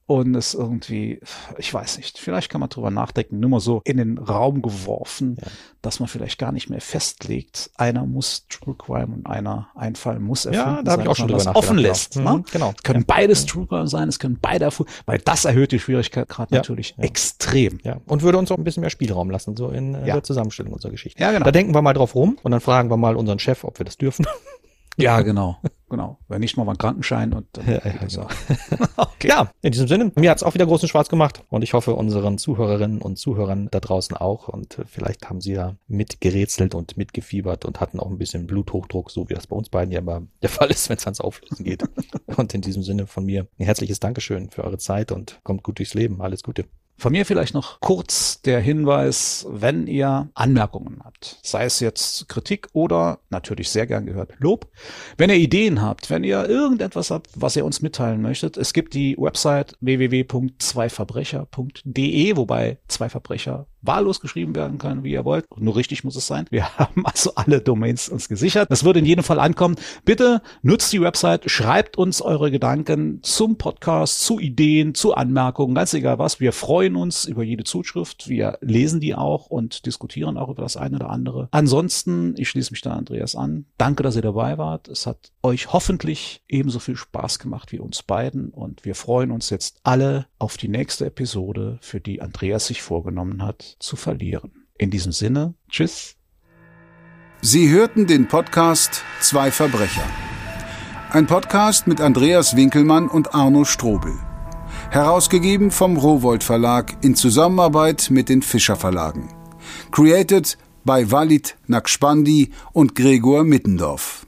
Speaker 4: und es irgendwie, ich weiß nicht, vielleicht kann man drüber nachdenken, nur mal so in den Raum geworfen, dass man vielleicht gar nicht mehr festlegt, einer muss True Crime und einer einfallen muss
Speaker 3: erfinden. Ja, da habe ich auch schon drüber
Speaker 4: nachgedacht. offen lässt. Genau. Ne? genau. Es können ja. beides True Crime sein, es können beide erfunden, weil das erhöht die Schwierigkeit gerade ja. natürlich ja. extrem.
Speaker 3: Ja. Und würde uns auch ein bisschen mehr Spielraum lassen, so in äh, der Zusammenstellung unserer Geschichte. Ja, genau. Da denken wir mal drauf rum und dann fragen wir mal unseren Chef, ob wir das dürfen.
Speaker 4: Ja, genau. Genau. Wenn nicht mal einen Krankenschein und dann (laughs) ja, ja, genau. (laughs)
Speaker 3: okay. ja, in diesem Sinne, mir hat's auch wieder großen Spaß gemacht und ich hoffe unseren Zuhörerinnen und Zuhörern da draußen auch und äh, vielleicht haben sie ja mitgerätselt und mitgefiebert und hatten auch ein bisschen Bluthochdruck, so wie das bei uns beiden ja immer der Fall ist, (laughs) wenn es ans Auflösen geht. und in diesem Sinne von mir ein herzliches Dankeschön für eure Zeit und kommt gut durchs Leben. Alles Gute.
Speaker 4: Von mir vielleicht noch kurz der Hinweis, wenn ihr Anmerkungen habt, sei es jetzt Kritik oder natürlich sehr gern gehört Lob. Wenn ihr Ideen habt, wenn ihr irgendetwas habt, was ihr uns mitteilen möchtet, es gibt die Website www.zweiverbrecher.de, wobei zwei Verbrecher wahllos geschrieben werden kann, wie ihr wollt. Nur richtig muss es sein. Wir (laughs) haben also alle Domains uns gesichert. Das würde in jedem Fall ankommen. Bitte nutzt die Website, schreibt uns eure Gedanken zum Podcast, zu Ideen, zu Anmerkungen, ganz egal was. Wir freuen uns über jede Zuschrift. Wir lesen die auch und diskutieren auch über das eine oder andere. Ansonsten, ich schließe mich da Andreas an. Danke, dass ihr dabei wart. Es hat euch hoffentlich ebenso viel Spaß gemacht wie uns beiden und wir freuen uns jetzt alle auf die nächste Episode, für die Andreas sich vorgenommen hat, zu verlieren. In diesem Sinne, tschüss.
Speaker 2: Sie hörten den Podcast Zwei Verbrecher. Ein Podcast mit Andreas Winkelmann und Arno Strobel. Herausgegeben vom Rowold Verlag in Zusammenarbeit mit den Fischer Verlagen. Created by Walid Nakspandi und Gregor Mittendorf.